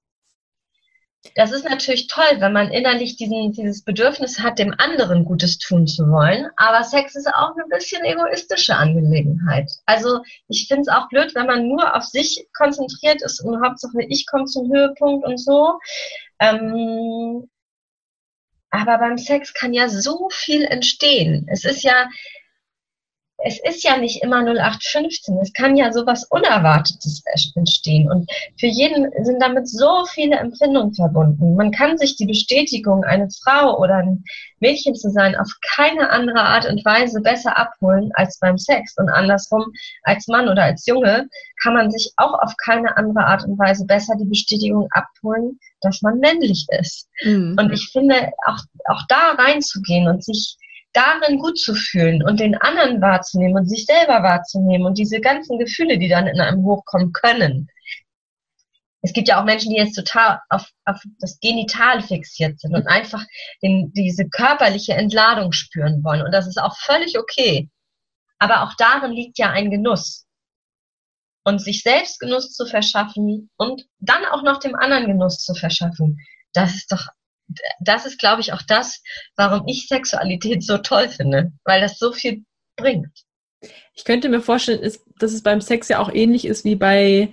Das ist natürlich toll, wenn man innerlich diesen, dieses Bedürfnis hat, dem anderen Gutes tun zu wollen. Aber Sex ist auch eine bisschen egoistische Angelegenheit. Also ich finde es auch blöd, wenn man nur auf sich konzentriert ist und Hauptsache ich komme zum Höhepunkt und so. Ähm, aber beim Sex kann ja so viel entstehen. Es ist ja, es ist ja nicht immer 0815. Es kann ja sowas Unerwartetes entstehen. Und für jeden sind damit so viele Empfindungen verbunden. Man kann sich die Bestätigung, eine Frau oder ein Mädchen zu sein, auf keine andere Art und Weise besser abholen als beim Sex. Und andersrum, als Mann oder als Junge, kann man sich auch auf keine andere Art und Weise besser die Bestätigung abholen, dass man männlich ist. Mhm. Und ich finde, auch, auch da reinzugehen und sich darin gut zu fühlen und den anderen wahrzunehmen und sich selber wahrzunehmen und diese ganzen Gefühle, die dann in einem hochkommen können. Es gibt ja auch Menschen, die jetzt total auf, auf das Genital fixiert sind und einfach den, diese körperliche Entladung spüren wollen. Und das ist auch völlig okay. Aber auch darin liegt ja ein Genuss. Und sich selbst Genuss zu verschaffen und dann auch noch dem anderen Genuss zu verschaffen, das ist doch das ist, glaube ich, auch das, warum ich Sexualität so toll finde, weil das so viel bringt. Ich könnte mir vorstellen, dass es beim Sex ja auch ähnlich ist wie bei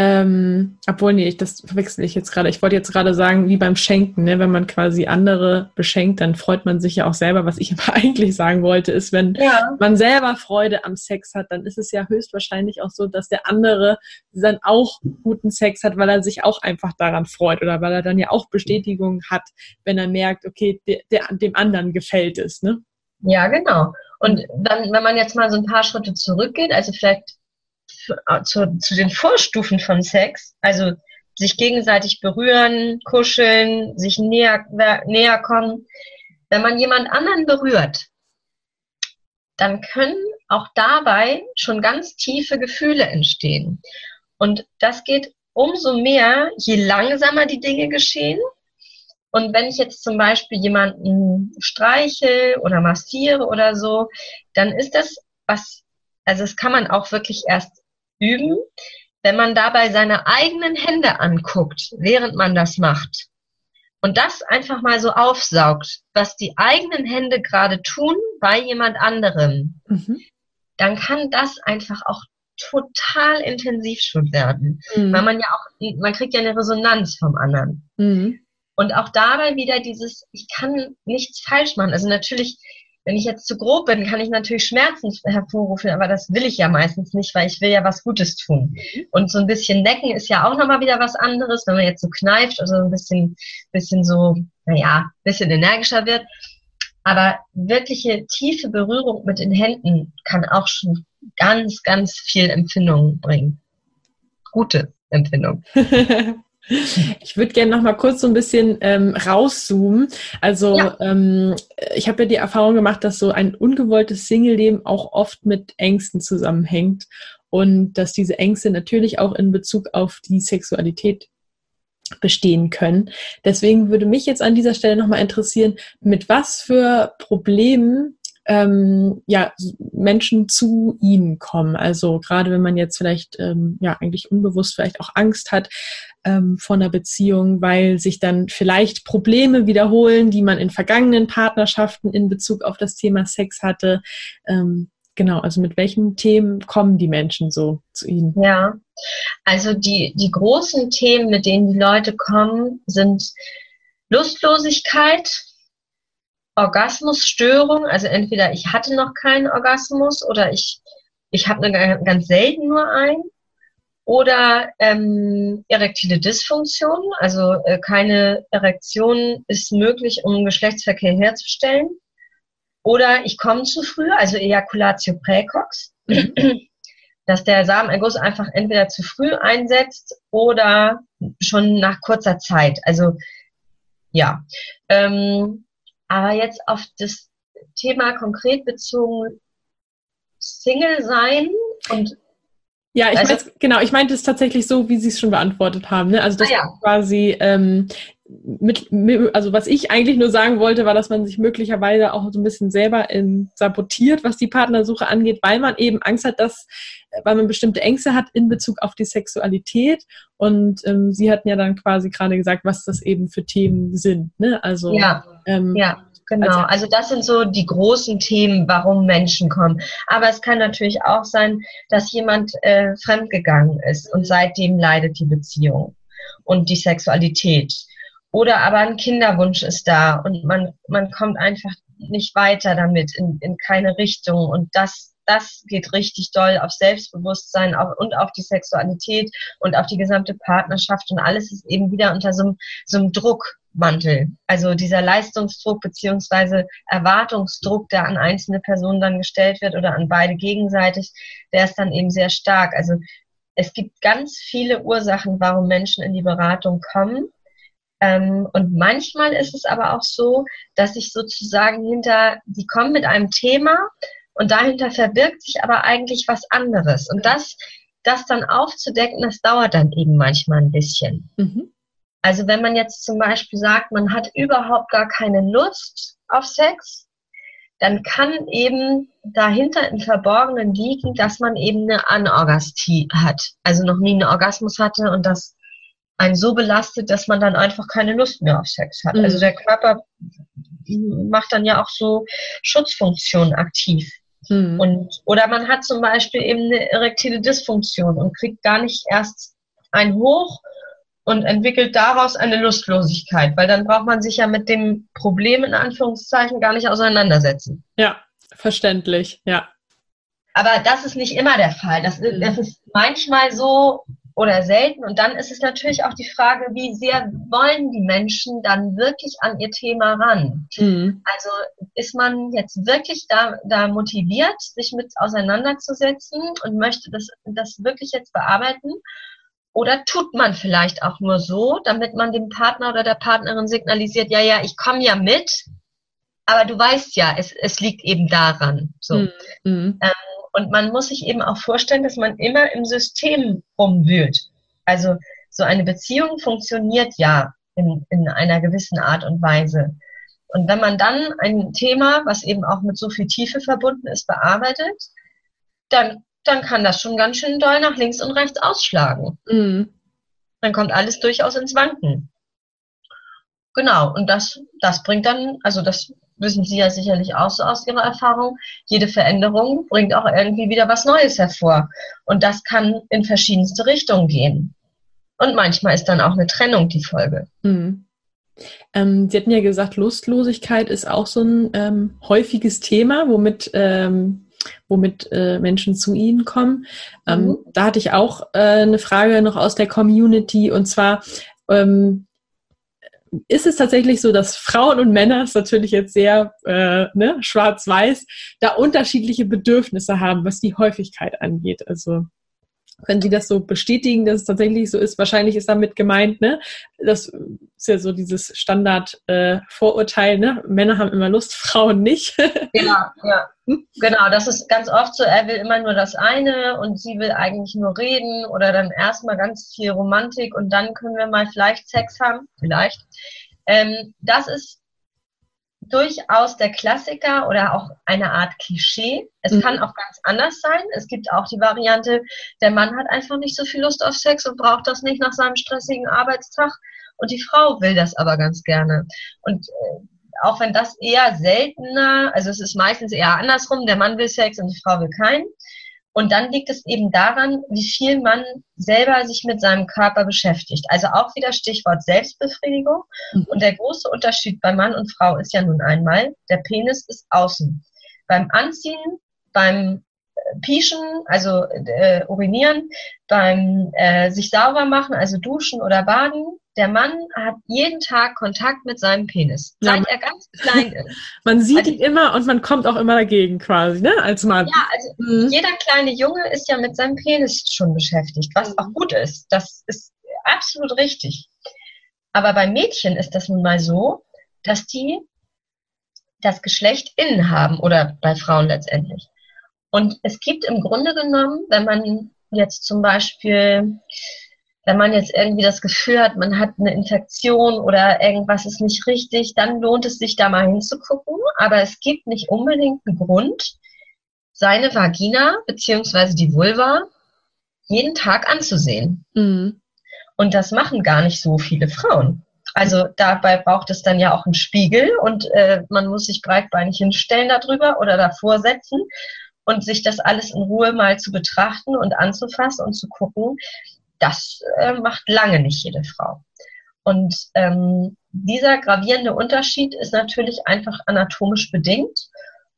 ähm, obwohl, nee, ich, das verwechsel ich jetzt gerade. Ich wollte jetzt gerade sagen, wie beim Schenken, ne? wenn man quasi andere beschenkt, dann freut man sich ja auch selber. Was ich *laughs* aber eigentlich sagen wollte, ist, wenn ja. man selber Freude am Sex hat, dann ist es ja höchstwahrscheinlich auch so, dass der andere dann auch guten Sex hat, weil er sich auch einfach daran freut oder weil er dann ja auch Bestätigung hat, wenn er merkt, okay, der, der dem anderen gefällt es. Ne? Ja, genau. Und dann, wenn man jetzt mal so ein paar Schritte zurückgeht, also vielleicht zu, zu den Vorstufen von Sex, also sich gegenseitig berühren, kuscheln, sich näher, näher kommen. Wenn man jemand anderen berührt, dann können auch dabei schon ganz tiefe Gefühle entstehen. Und das geht umso mehr, je langsamer die Dinge geschehen. Und wenn ich jetzt zum Beispiel jemanden streiche oder massiere oder so, dann ist das was, also das kann man auch wirklich erst üben, wenn man dabei seine eigenen Hände anguckt, während man das macht. Und das einfach mal so aufsaugt, was die eigenen Hände gerade tun bei jemand anderem, mhm. dann kann das einfach auch total intensiv schon werden. Mhm. Weil man ja auch, man kriegt ja eine Resonanz vom anderen. Mhm. Und auch dabei wieder dieses, ich kann nichts falsch machen. Also natürlich wenn ich jetzt zu grob bin, kann ich natürlich Schmerzen hervorrufen, aber das will ich ja meistens nicht, weil ich will ja was Gutes tun. Und so ein bisschen necken ist ja auch nochmal wieder was anderes, wenn man jetzt so kneift oder so ein bisschen, bisschen so, naja, bisschen energischer wird. Aber wirkliche tiefe Berührung mit den Händen kann auch schon ganz, ganz viel Empfindung bringen. Gute Empfindung. *laughs* Ich würde gerne noch mal kurz so ein bisschen ähm, rauszoomen. Also ja. ähm, ich habe ja die Erfahrung gemacht, dass so ein ungewolltes Single-Leben auch oft mit Ängsten zusammenhängt und dass diese Ängste natürlich auch in Bezug auf die Sexualität bestehen können. Deswegen würde mich jetzt an dieser Stelle nochmal interessieren, mit was für Problemen ähm, ja, Menschen zu ihnen kommen. Also gerade wenn man jetzt vielleicht ähm, ja eigentlich unbewusst vielleicht auch Angst hat ähm, vor einer Beziehung, weil sich dann vielleicht Probleme wiederholen, die man in vergangenen Partnerschaften in Bezug auf das Thema Sex hatte. Ähm, genau, also mit welchen Themen kommen die Menschen so zu Ihnen? Ja, also die, die großen Themen, mit denen die Leute kommen, sind Lustlosigkeit, Orgasmusstörung, also entweder ich hatte noch keinen Orgasmus oder ich, ich habe ganz selten nur einen. Oder ähm, erektile Dysfunktion, also äh, keine Erektion ist möglich, um Geschlechtsverkehr herzustellen. Oder ich komme zu früh, also Ejaculatio praecox, dass der Samenerguss einfach entweder zu früh einsetzt oder schon nach kurzer Zeit. Also ja. Ähm, aber jetzt auf das Thema konkret bezogen Single sein und ja, ich also, meine, genau, ich meinte es tatsächlich so, wie Sie es schon beantwortet haben. Ne? Also das ah, ja. quasi ähm, mit, also was ich eigentlich nur sagen wollte, war, dass man sich möglicherweise auch so ein bisschen selber ähm, sabotiert, was die Partnersuche angeht, weil man eben Angst hat, dass, weil man bestimmte Ängste hat in Bezug auf die Sexualität. Und ähm, Sie hatten ja dann quasi gerade gesagt, was das eben für Themen sind. Ne? Also ja, ähm, ja. Genau, also, also das sind so die großen Themen, warum Menschen kommen. Aber es kann natürlich auch sein, dass jemand äh, fremdgegangen ist und seitdem leidet die Beziehung und die Sexualität. Oder aber ein Kinderwunsch ist da und man, man kommt einfach nicht weiter damit in, in keine Richtung. Und das, das geht richtig doll auf Selbstbewusstsein auf, und auf die Sexualität und auf die gesamte Partnerschaft. Und alles ist eben wieder unter so einem, so einem Druckmantel. Also dieser Leistungsdruck beziehungsweise Erwartungsdruck, der an einzelne Personen dann gestellt wird oder an beide gegenseitig, der ist dann eben sehr stark. Also es gibt ganz viele Ursachen, warum Menschen in die Beratung kommen. Ähm, und manchmal ist es aber auch so, dass sich sozusagen hinter, die kommen mit einem Thema und dahinter verbirgt sich aber eigentlich was anderes. Und das, das dann aufzudecken, das dauert dann eben manchmal ein bisschen. Mhm. Also wenn man jetzt zum Beispiel sagt, man hat überhaupt gar keine Lust auf Sex, dann kann eben dahinter im Verborgenen liegen, dass man eben eine Anorgastie hat. Also noch nie einen Orgasmus hatte und das einen so belastet, dass man dann einfach keine Lust mehr auf Sex hat. Mhm. Also der Körper macht dann ja auch so Schutzfunktionen aktiv. Mhm. Und, oder man hat zum Beispiel eben eine erektile Dysfunktion und kriegt gar nicht erst ein Hoch und entwickelt daraus eine Lustlosigkeit, weil dann braucht man sich ja mit dem Problem in Anführungszeichen gar nicht auseinandersetzen. Ja, verständlich, ja. Aber das ist nicht immer der Fall. Das, mhm. das ist manchmal so, oder selten. Und dann ist es natürlich auch die Frage, wie sehr wollen die Menschen dann wirklich an ihr Thema ran? Mhm. Also ist man jetzt wirklich da, da motiviert, sich mit auseinanderzusetzen und möchte das, das wirklich jetzt bearbeiten? Oder tut man vielleicht auch nur so, damit man dem Partner oder der Partnerin signalisiert, ja, ja, ich komme ja mit, aber du weißt ja, es, es liegt eben daran. So. Mhm. Ähm, und man muss sich eben auch vorstellen, dass man immer im System rumwühlt. Also so eine Beziehung funktioniert ja in, in einer gewissen Art und Weise. Und wenn man dann ein Thema, was eben auch mit so viel Tiefe verbunden ist, bearbeitet, dann, dann kann das schon ganz schön doll nach links und rechts ausschlagen. Mhm. Dann kommt alles durchaus ins Wanken. Genau, und das, das bringt dann, also das wissen Sie ja sicherlich auch so aus Ihrer Erfahrung, jede Veränderung bringt auch irgendwie wieder was Neues hervor. Und das kann in verschiedenste Richtungen gehen. Und manchmal ist dann auch eine Trennung die Folge. Mhm. Ähm, Sie hatten ja gesagt, Lustlosigkeit ist auch so ein ähm, häufiges Thema, womit, ähm, womit äh, Menschen zu Ihnen kommen. Ähm, mhm. Da hatte ich auch äh, eine Frage noch aus der Community und zwar, ähm, ist es tatsächlich so, dass Frauen und Männer, ist natürlich jetzt sehr äh, ne, schwarz-weiß, da unterschiedliche Bedürfnisse haben, was die Häufigkeit angeht. Also Können Sie das so bestätigen, dass es tatsächlich so ist? Wahrscheinlich ist damit gemeint, ne? Das ist ja so dieses Standard-Vorurteil, äh, ne? Männer haben immer Lust, *laughs* Frauen nicht. ja, ja. Genau, das ist ganz oft so, er will immer nur das eine und sie will eigentlich nur reden oder dann erstmal ganz viel Romantik und dann können wir mal vielleicht Sex haben. Vielleicht. Ähm, das ist durchaus der Klassiker oder auch eine Art Klischee. Es mhm. kann auch ganz anders sein. Es gibt auch die Variante, der Mann hat einfach nicht so viel Lust auf Sex und braucht das nicht nach seinem stressigen Arbeitstag und die Frau will das aber ganz gerne. Und äh, auch wenn das eher seltener, also es ist meistens eher andersrum, der Mann will Sex und die Frau will keinen. Und dann liegt es eben daran, wie viel man selber sich mit seinem Körper beschäftigt. Also auch wieder Stichwort Selbstbefriedigung. Mhm. Und der große Unterschied bei Mann und Frau ist ja nun einmal, der Penis ist außen. Beim Anziehen, beim äh, Pieschen, also äh, urinieren, beim äh, sich sauber machen, also duschen oder baden, der Mann hat jeden Tag Kontakt mit seinem Penis, seit ja, er ganz klein ist. *laughs* man sieht also, ihn immer und man kommt auch immer dagegen quasi, ne, als Mann. Ja, also mhm. jeder kleine Junge ist ja mit seinem Penis schon beschäftigt, was auch gut ist. Das ist absolut richtig. Aber bei Mädchen ist das nun mal so, dass die das Geschlecht innen haben oder bei Frauen letztendlich. Und es gibt im Grunde genommen, wenn man jetzt zum Beispiel wenn man jetzt irgendwie das Gefühl hat, man hat eine Infektion oder irgendwas ist nicht richtig, dann lohnt es sich da mal hinzugucken. Aber es gibt nicht unbedingt einen Grund, seine Vagina beziehungsweise die Vulva jeden Tag anzusehen. Mhm. Und das machen gar nicht so viele Frauen. Also dabei braucht es dann ja auch einen Spiegel und äh, man muss sich breitbeinig hinstellen darüber oder davor setzen und sich das alles in Ruhe mal zu betrachten und anzufassen und zu gucken, das äh, macht lange nicht jede Frau. Und ähm, dieser gravierende Unterschied ist natürlich einfach anatomisch bedingt.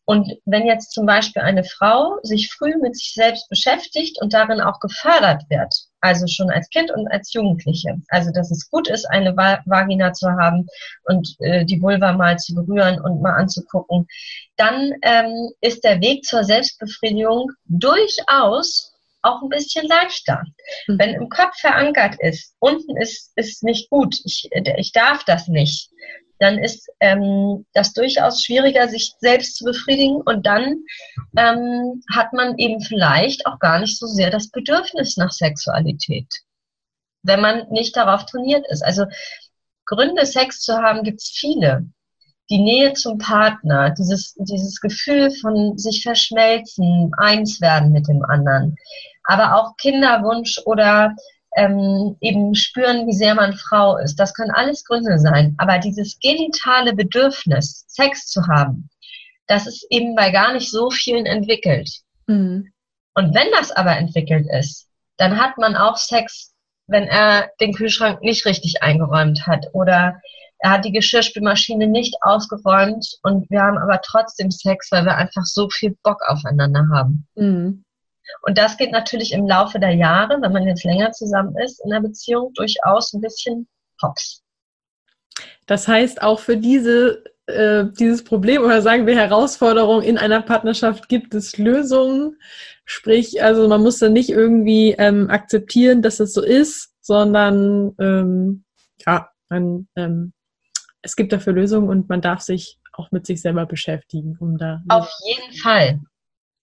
Und wenn jetzt zum Beispiel eine Frau sich früh mit sich selbst beschäftigt und darin auch gefördert wird, also schon als Kind und als Jugendliche, also dass es gut ist, eine Vagina zu haben und äh, die Vulva mal zu berühren und mal anzugucken, dann ähm, ist der Weg zur Selbstbefriedigung durchaus auch ein bisschen leichter. Mhm. Wenn im Kopf verankert ist, unten ist, ist nicht gut, ich, ich darf das nicht, dann ist ähm, das durchaus schwieriger, sich selbst zu befriedigen und dann ähm, hat man eben vielleicht auch gar nicht so sehr das Bedürfnis nach Sexualität, wenn man nicht darauf trainiert ist. Also Gründe, Sex zu haben, gibt es viele. Die Nähe zum Partner, dieses, dieses Gefühl von sich verschmelzen, eins werden mit dem anderen, aber auch Kinderwunsch oder ähm, eben spüren, wie sehr man Frau ist. Das können alles Gründe sein. Aber dieses genitale Bedürfnis, Sex zu haben, das ist eben bei gar nicht so vielen entwickelt. Mhm. Und wenn das aber entwickelt ist, dann hat man auch Sex, wenn er den Kühlschrank nicht richtig eingeräumt hat oder er hat die Geschirrspülmaschine nicht ausgeräumt und wir haben aber trotzdem Sex, weil wir einfach so viel Bock aufeinander haben. Mhm. Und das geht natürlich im Laufe der Jahre, wenn man jetzt länger zusammen ist, in der Beziehung durchaus ein bisschen hops. Das heißt, auch für diese, äh, dieses Problem oder sagen wir Herausforderung in einer Partnerschaft gibt es Lösungen. Sprich, also man muss dann nicht irgendwie ähm, akzeptieren, dass es so ist, sondern ähm, ja, man, ähm, es gibt dafür Lösungen und man darf sich auch mit sich selber beschäftigen, um da. Auf jeden Fall.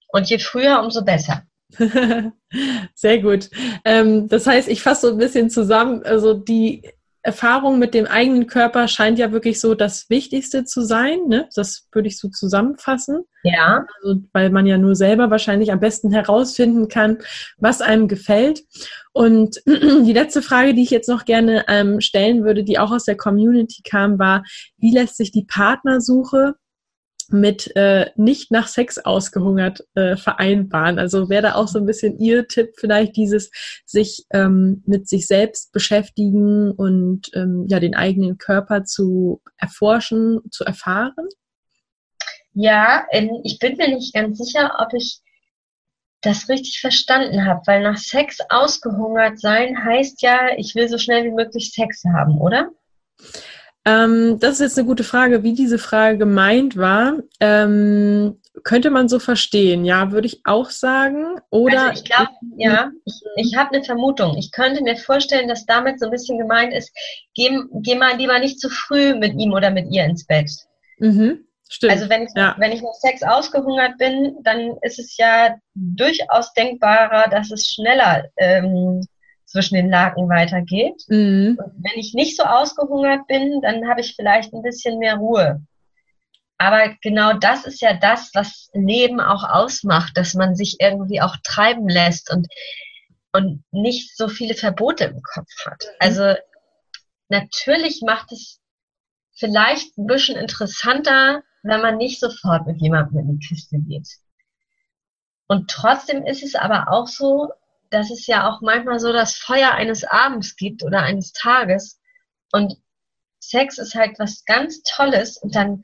Und je früher, umso besser. *laughs* Sehr gut. Ähm, das heißt, ich fasse so ein bisschen zusammen, also die Erfahrung mit dem eigenen Körper scheint ja wirklich so das Wichtigste zu sein. Ne? Das würde ich so zusammenfassen. Ja. Also, weil man ja nur selber wahrscheinlich am besten herausfinden kann, was einem gefällt. Und *clears throat* die letzte Frage, die ich jetzt noch gerne ähm, stellen würde, die auch aus der Community kam, war, wie lässt sich die Partnersuche mit äh, nicht nach Sex ausgehungert äh, vereinbaren. Also wäre da auch so ein bisschen Ihr Tipp vielleicht dieses sich ähm, mit sich selbst beschäftigen und ähm, ja den eigenen Körper zu erforschen, zu erfahren? Ja, ich bin mir nicht ganz sicher, ob ich das richtig verstanden habe, weil nach Sex ausgehungert sein heißt ja, ich will so schnell wie möglich Sex haben, oder? Ähm, das ist jetzt eine gute Frage, wie diese Frage gemeint war. Ähm, könnte man so verstehen, ja, würde ich auch sagen. Oder also ich glaube, ja, ich, ich habe eine Vermutung. Ich könnte mir vorstellen, dass damit so ein bisschen gemeint ist, geh, geh mal lieber nicht zu früh mit ihm oder mit ihr ins Bett. Mhm. Stimmt. Also wenn ich, ja. wenn ich nach Sex ausgehungert bin, dann ist es ja durchaus denkbarer, dass es schneller ähm, zwischen den Laken weitergeht. Mhm. Und wenn ich nicht so ausgehungert bin, dann habe ich vielleicht ein bisschen mehr Ruhe. Aber genau das ist ja das, was Leben auch ausmacht, dass man sich irgendwie auch treiben lässt und, und nicht so viele Verbote im Kopf hat. Mhm. Also natürlich macht es vielleicht ein bisschen interessanter, wenn man nicht sofort mit jemandem in die Kiste geht. Und trotzdem ist es aber auch so, dass es ja auch manchmal so das Feuer eines Abends gibt oder eines Tages. Und Sex ist halt was ganz Tolles und dann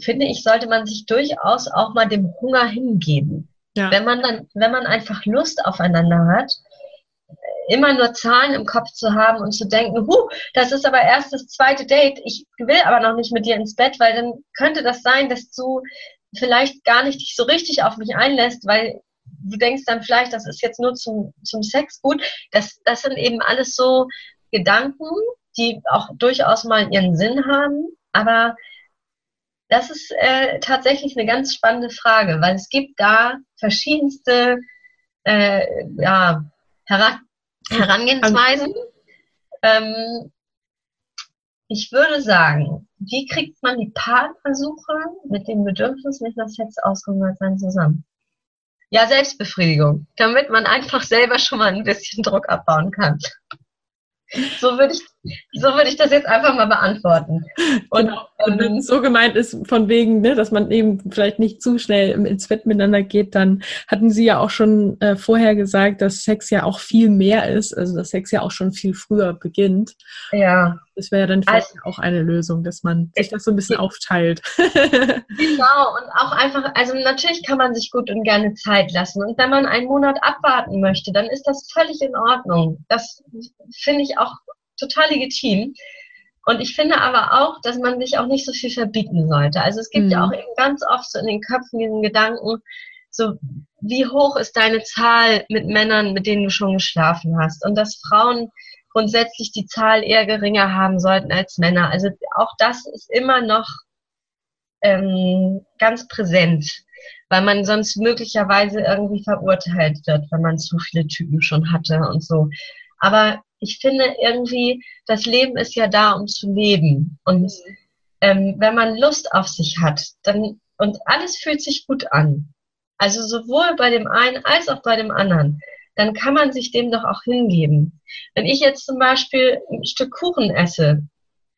finde ich, sollte man sich durchaus auch mal dem Hunger hingeben. Ja. Wenn man dann, wenn man einfach Lust aufeinander hat, immer nur Zahlen im Kopf zu haben und zu denken, huh, das ist aber erst das zweite Date, ich will aber noch nicht mit dir ins Bett, weil dann könnte das sein, dass du vielleicht gar nicht dich so richtig auf mich einlässt, weil du denkst dann vielleicht, das ist jetzt nur zum, zum Sex gut. Das, das sind eben alles so Gedanken, die auch durchaus mal ihren Sinn haben, aber das ist äh, tatsächlich eine ganz spannende Frage, weil es gibt da verschiedenste äh, ja, Heran Herangehensweisen. Ähm, ich würde sagen, wie kriegt man die Partnersuche mit dem Bedürfnis, nicht nach Sex ausgehungert sein, zusammen? Ja, Selbstbefriedigung, damit man einfach selber schon mal ein bisschen Druck abbauen kann. So würde ich, so würde ich das jetzt einfach mal beantworten. Und, genau. und wenn es so gemeint ist, von wegen, ne, dass man eben vielleicht nicht zu schnell ins Bett miteinander geht, dann hatten Sie ja auch schon äh, vorher gesagt, dass Sex ja auch viel mehr ist, also dass Sex ja auch schon viel früher beginnt. Ja. Das wäre ja dann vielleicht also, auch eine Lösung, dass man sich das so ein bisschen aufteilt. *laughs* genau, und auch einfach, also natürlich kann man sich gut und gerne Zeit lassen. Und wenn man einen Monat abwarten möchte, dann ist das völlig in Ordnung. Das finde ich auch total legitim. Und ich finde aber auch, dass man sich auch nicht so viel verbieten sollte. Also es gibt mhm. ja auch eben ganz oft so in den Köpfen diesen Gedanken, so wie hoch ist deine Zahl mit Männern, mit denen du schon geschlafen hast? Und dass Frauen grundsätzlich die Zahl eher geringer haben sollten als Männer. Also auch das ist immer noch ähm, ganz präsent, weil man sonst möglicherweise irgendwie verurteilt wird, wenn man zu viele Typen schon hatte und so. Aber ich finde irgendwie, das Leben ist ja da, um zu leben. Und ähm, wenn man Lust auf sich hat, dann und alles fühlt sich gut an. Also sowohl bei dem einen als auch bei dem anderen dann kann man sich dem doch auch hingeben. Wenn ich jetzt zum Beispiel ein Stück Kuchen esse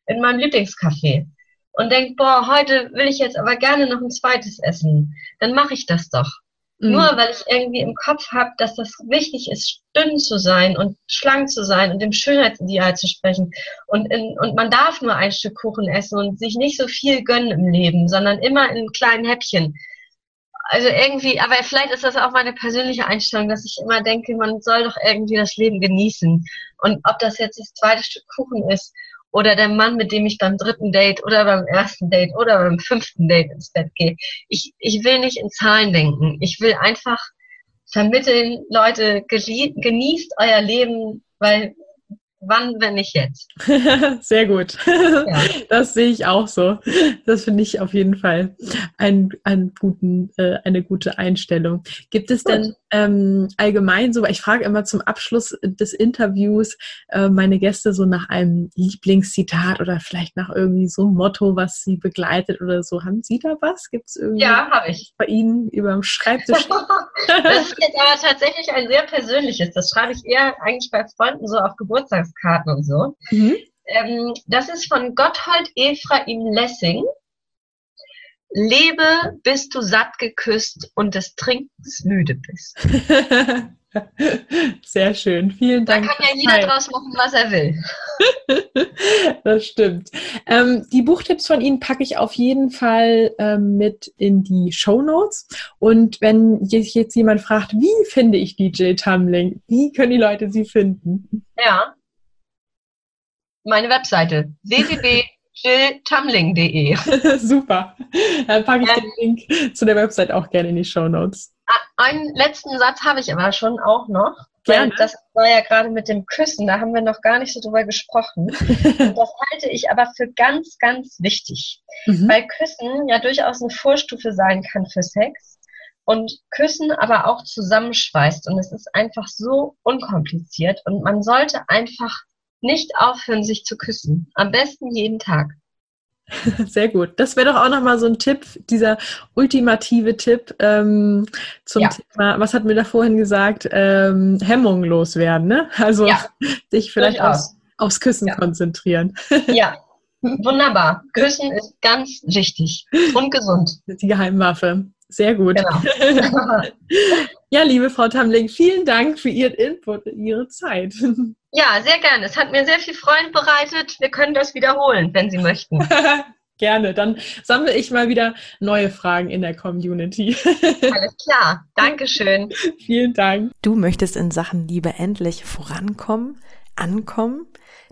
in meinem Lieblingscafé und denke, boah, heute will ich jetzt aber gerne noch ein zweites essen, dann mache ich das doch. Mhm. Nur weil ich irgendwie im Kopf habe, dass das wichtig ist, dünn zu sein und schlank zu sein und dem Schönheitsideal zu sprechen. Und, in, und man darf nur ein Stück Kuchen essen und sich nicht so viel gönnen im Leben, sondern immer in kleinen Häppchen also irgendwie, aber vielleicht ist das auch meine persönliche Einstellung, dass ich immer denke, man soll doch irgendwie das Leben genießen. Und ob das jetzt das zweite Stück Kuchen ist oder der Mann, mit dem ich beim dritten Date oder beim ersten Date oder beim fünften Date ins Bett gehe. Ich, ich will nicht in Zahlen denken. Ich will einfach vermitteln, Leute, genießt euer Leben, weil wann, wenn nicht jetzt? *laughs* Sehr gut. Ja. *laughs* Das sehe ich auch so. Das finde ich auf jeden Fall ein, ein guten, äh, eine gute Einstellung. Gibt es denn ähm, allgemein so, ich frage immer zum Abschluss des Interviews äh, meine Gäste so nach einem Lieblingszitat oder vielleicht nach irgendwie so einem Motto, was sie begleitet oder so. Haben Sie da was? Gibt es irgendwie ja, habe ich. bei Ihnen über dem Schreibtisch? *laughs* das ist jetzt aber tatsächlich ein sehr persönliches. Das schreibe ich eher eigentlich bei Freunden so auf Geburtstagskarten und so. Mhm. Ähm, das ist von Gotthold Ephraim Lessing. Lebe, bis du satt geküsst und des Trinkens müde bist. *laughs* Sehr schön, vielen Dank. Da kann ja jeder draus machen, was er will. *laughs* das stimmt. Ähm, die Buchtipps von Ihnen packe ich auf jeden Fall ähm, mit in die Show Notes. Und wenn sich jetzt jemand fragt, wie finde ich DJ Tumbling, wie können die Leute Sie finden? Ja. Meine Webseite www jilltumling.de. *laughs* Super. Dann packe ich den Link zu der Website auch gerne in die Show Notes. Einen letzten Satz habe ich aber schon auch noch. Gerne. Das war ja gerade mit dem Küssen, da haben wir noch gar nicht so drüber gesprochen. *laughs* das halte ich aber für ganz, ganz wichtig. Mhm. Weil Küssen ja durchaus eine Vorstufe sein kann für Sex und Küssen aber auch zusammenschweißt. Und es ist einfach so unkompliziert und man sollte einfach nicht aufhören, sich zu küssen. Am besten jeden Tag. *laughs* Sehr gut. Das wäre doch auch nochmal so ein Tipp, dieser ultimative Tipp ähm, zum ja. Thema, was hat mir da vorhin gesagt, ähm, Hemmung loswerden, ne? Also ja. *laughs* sich vielleicht aufs, aufs, Küssen ja. konzentrieren. *laughs* Ja, wunderbar. Küssen ist ganz wichtig und gesund. Die Geheimwaffe. Sehr gut. Genau. *laughs* ja, liebe Frau Tamling, vielen Dank für Ihren Input und Ihre Zeit. *laughs* Ja, sehr gerne. Es hat mir sehr viel Freude bereitet. Wir können das wiederholen, wenn Sie möchten. *laughs* gerne. Dann sammle ich mal wieder neue Fragen in der Community. Alles klar. Dankeschön. Vielen Dank. Du möchtest in Sachen Liebe endlich vorankommen, ankommen?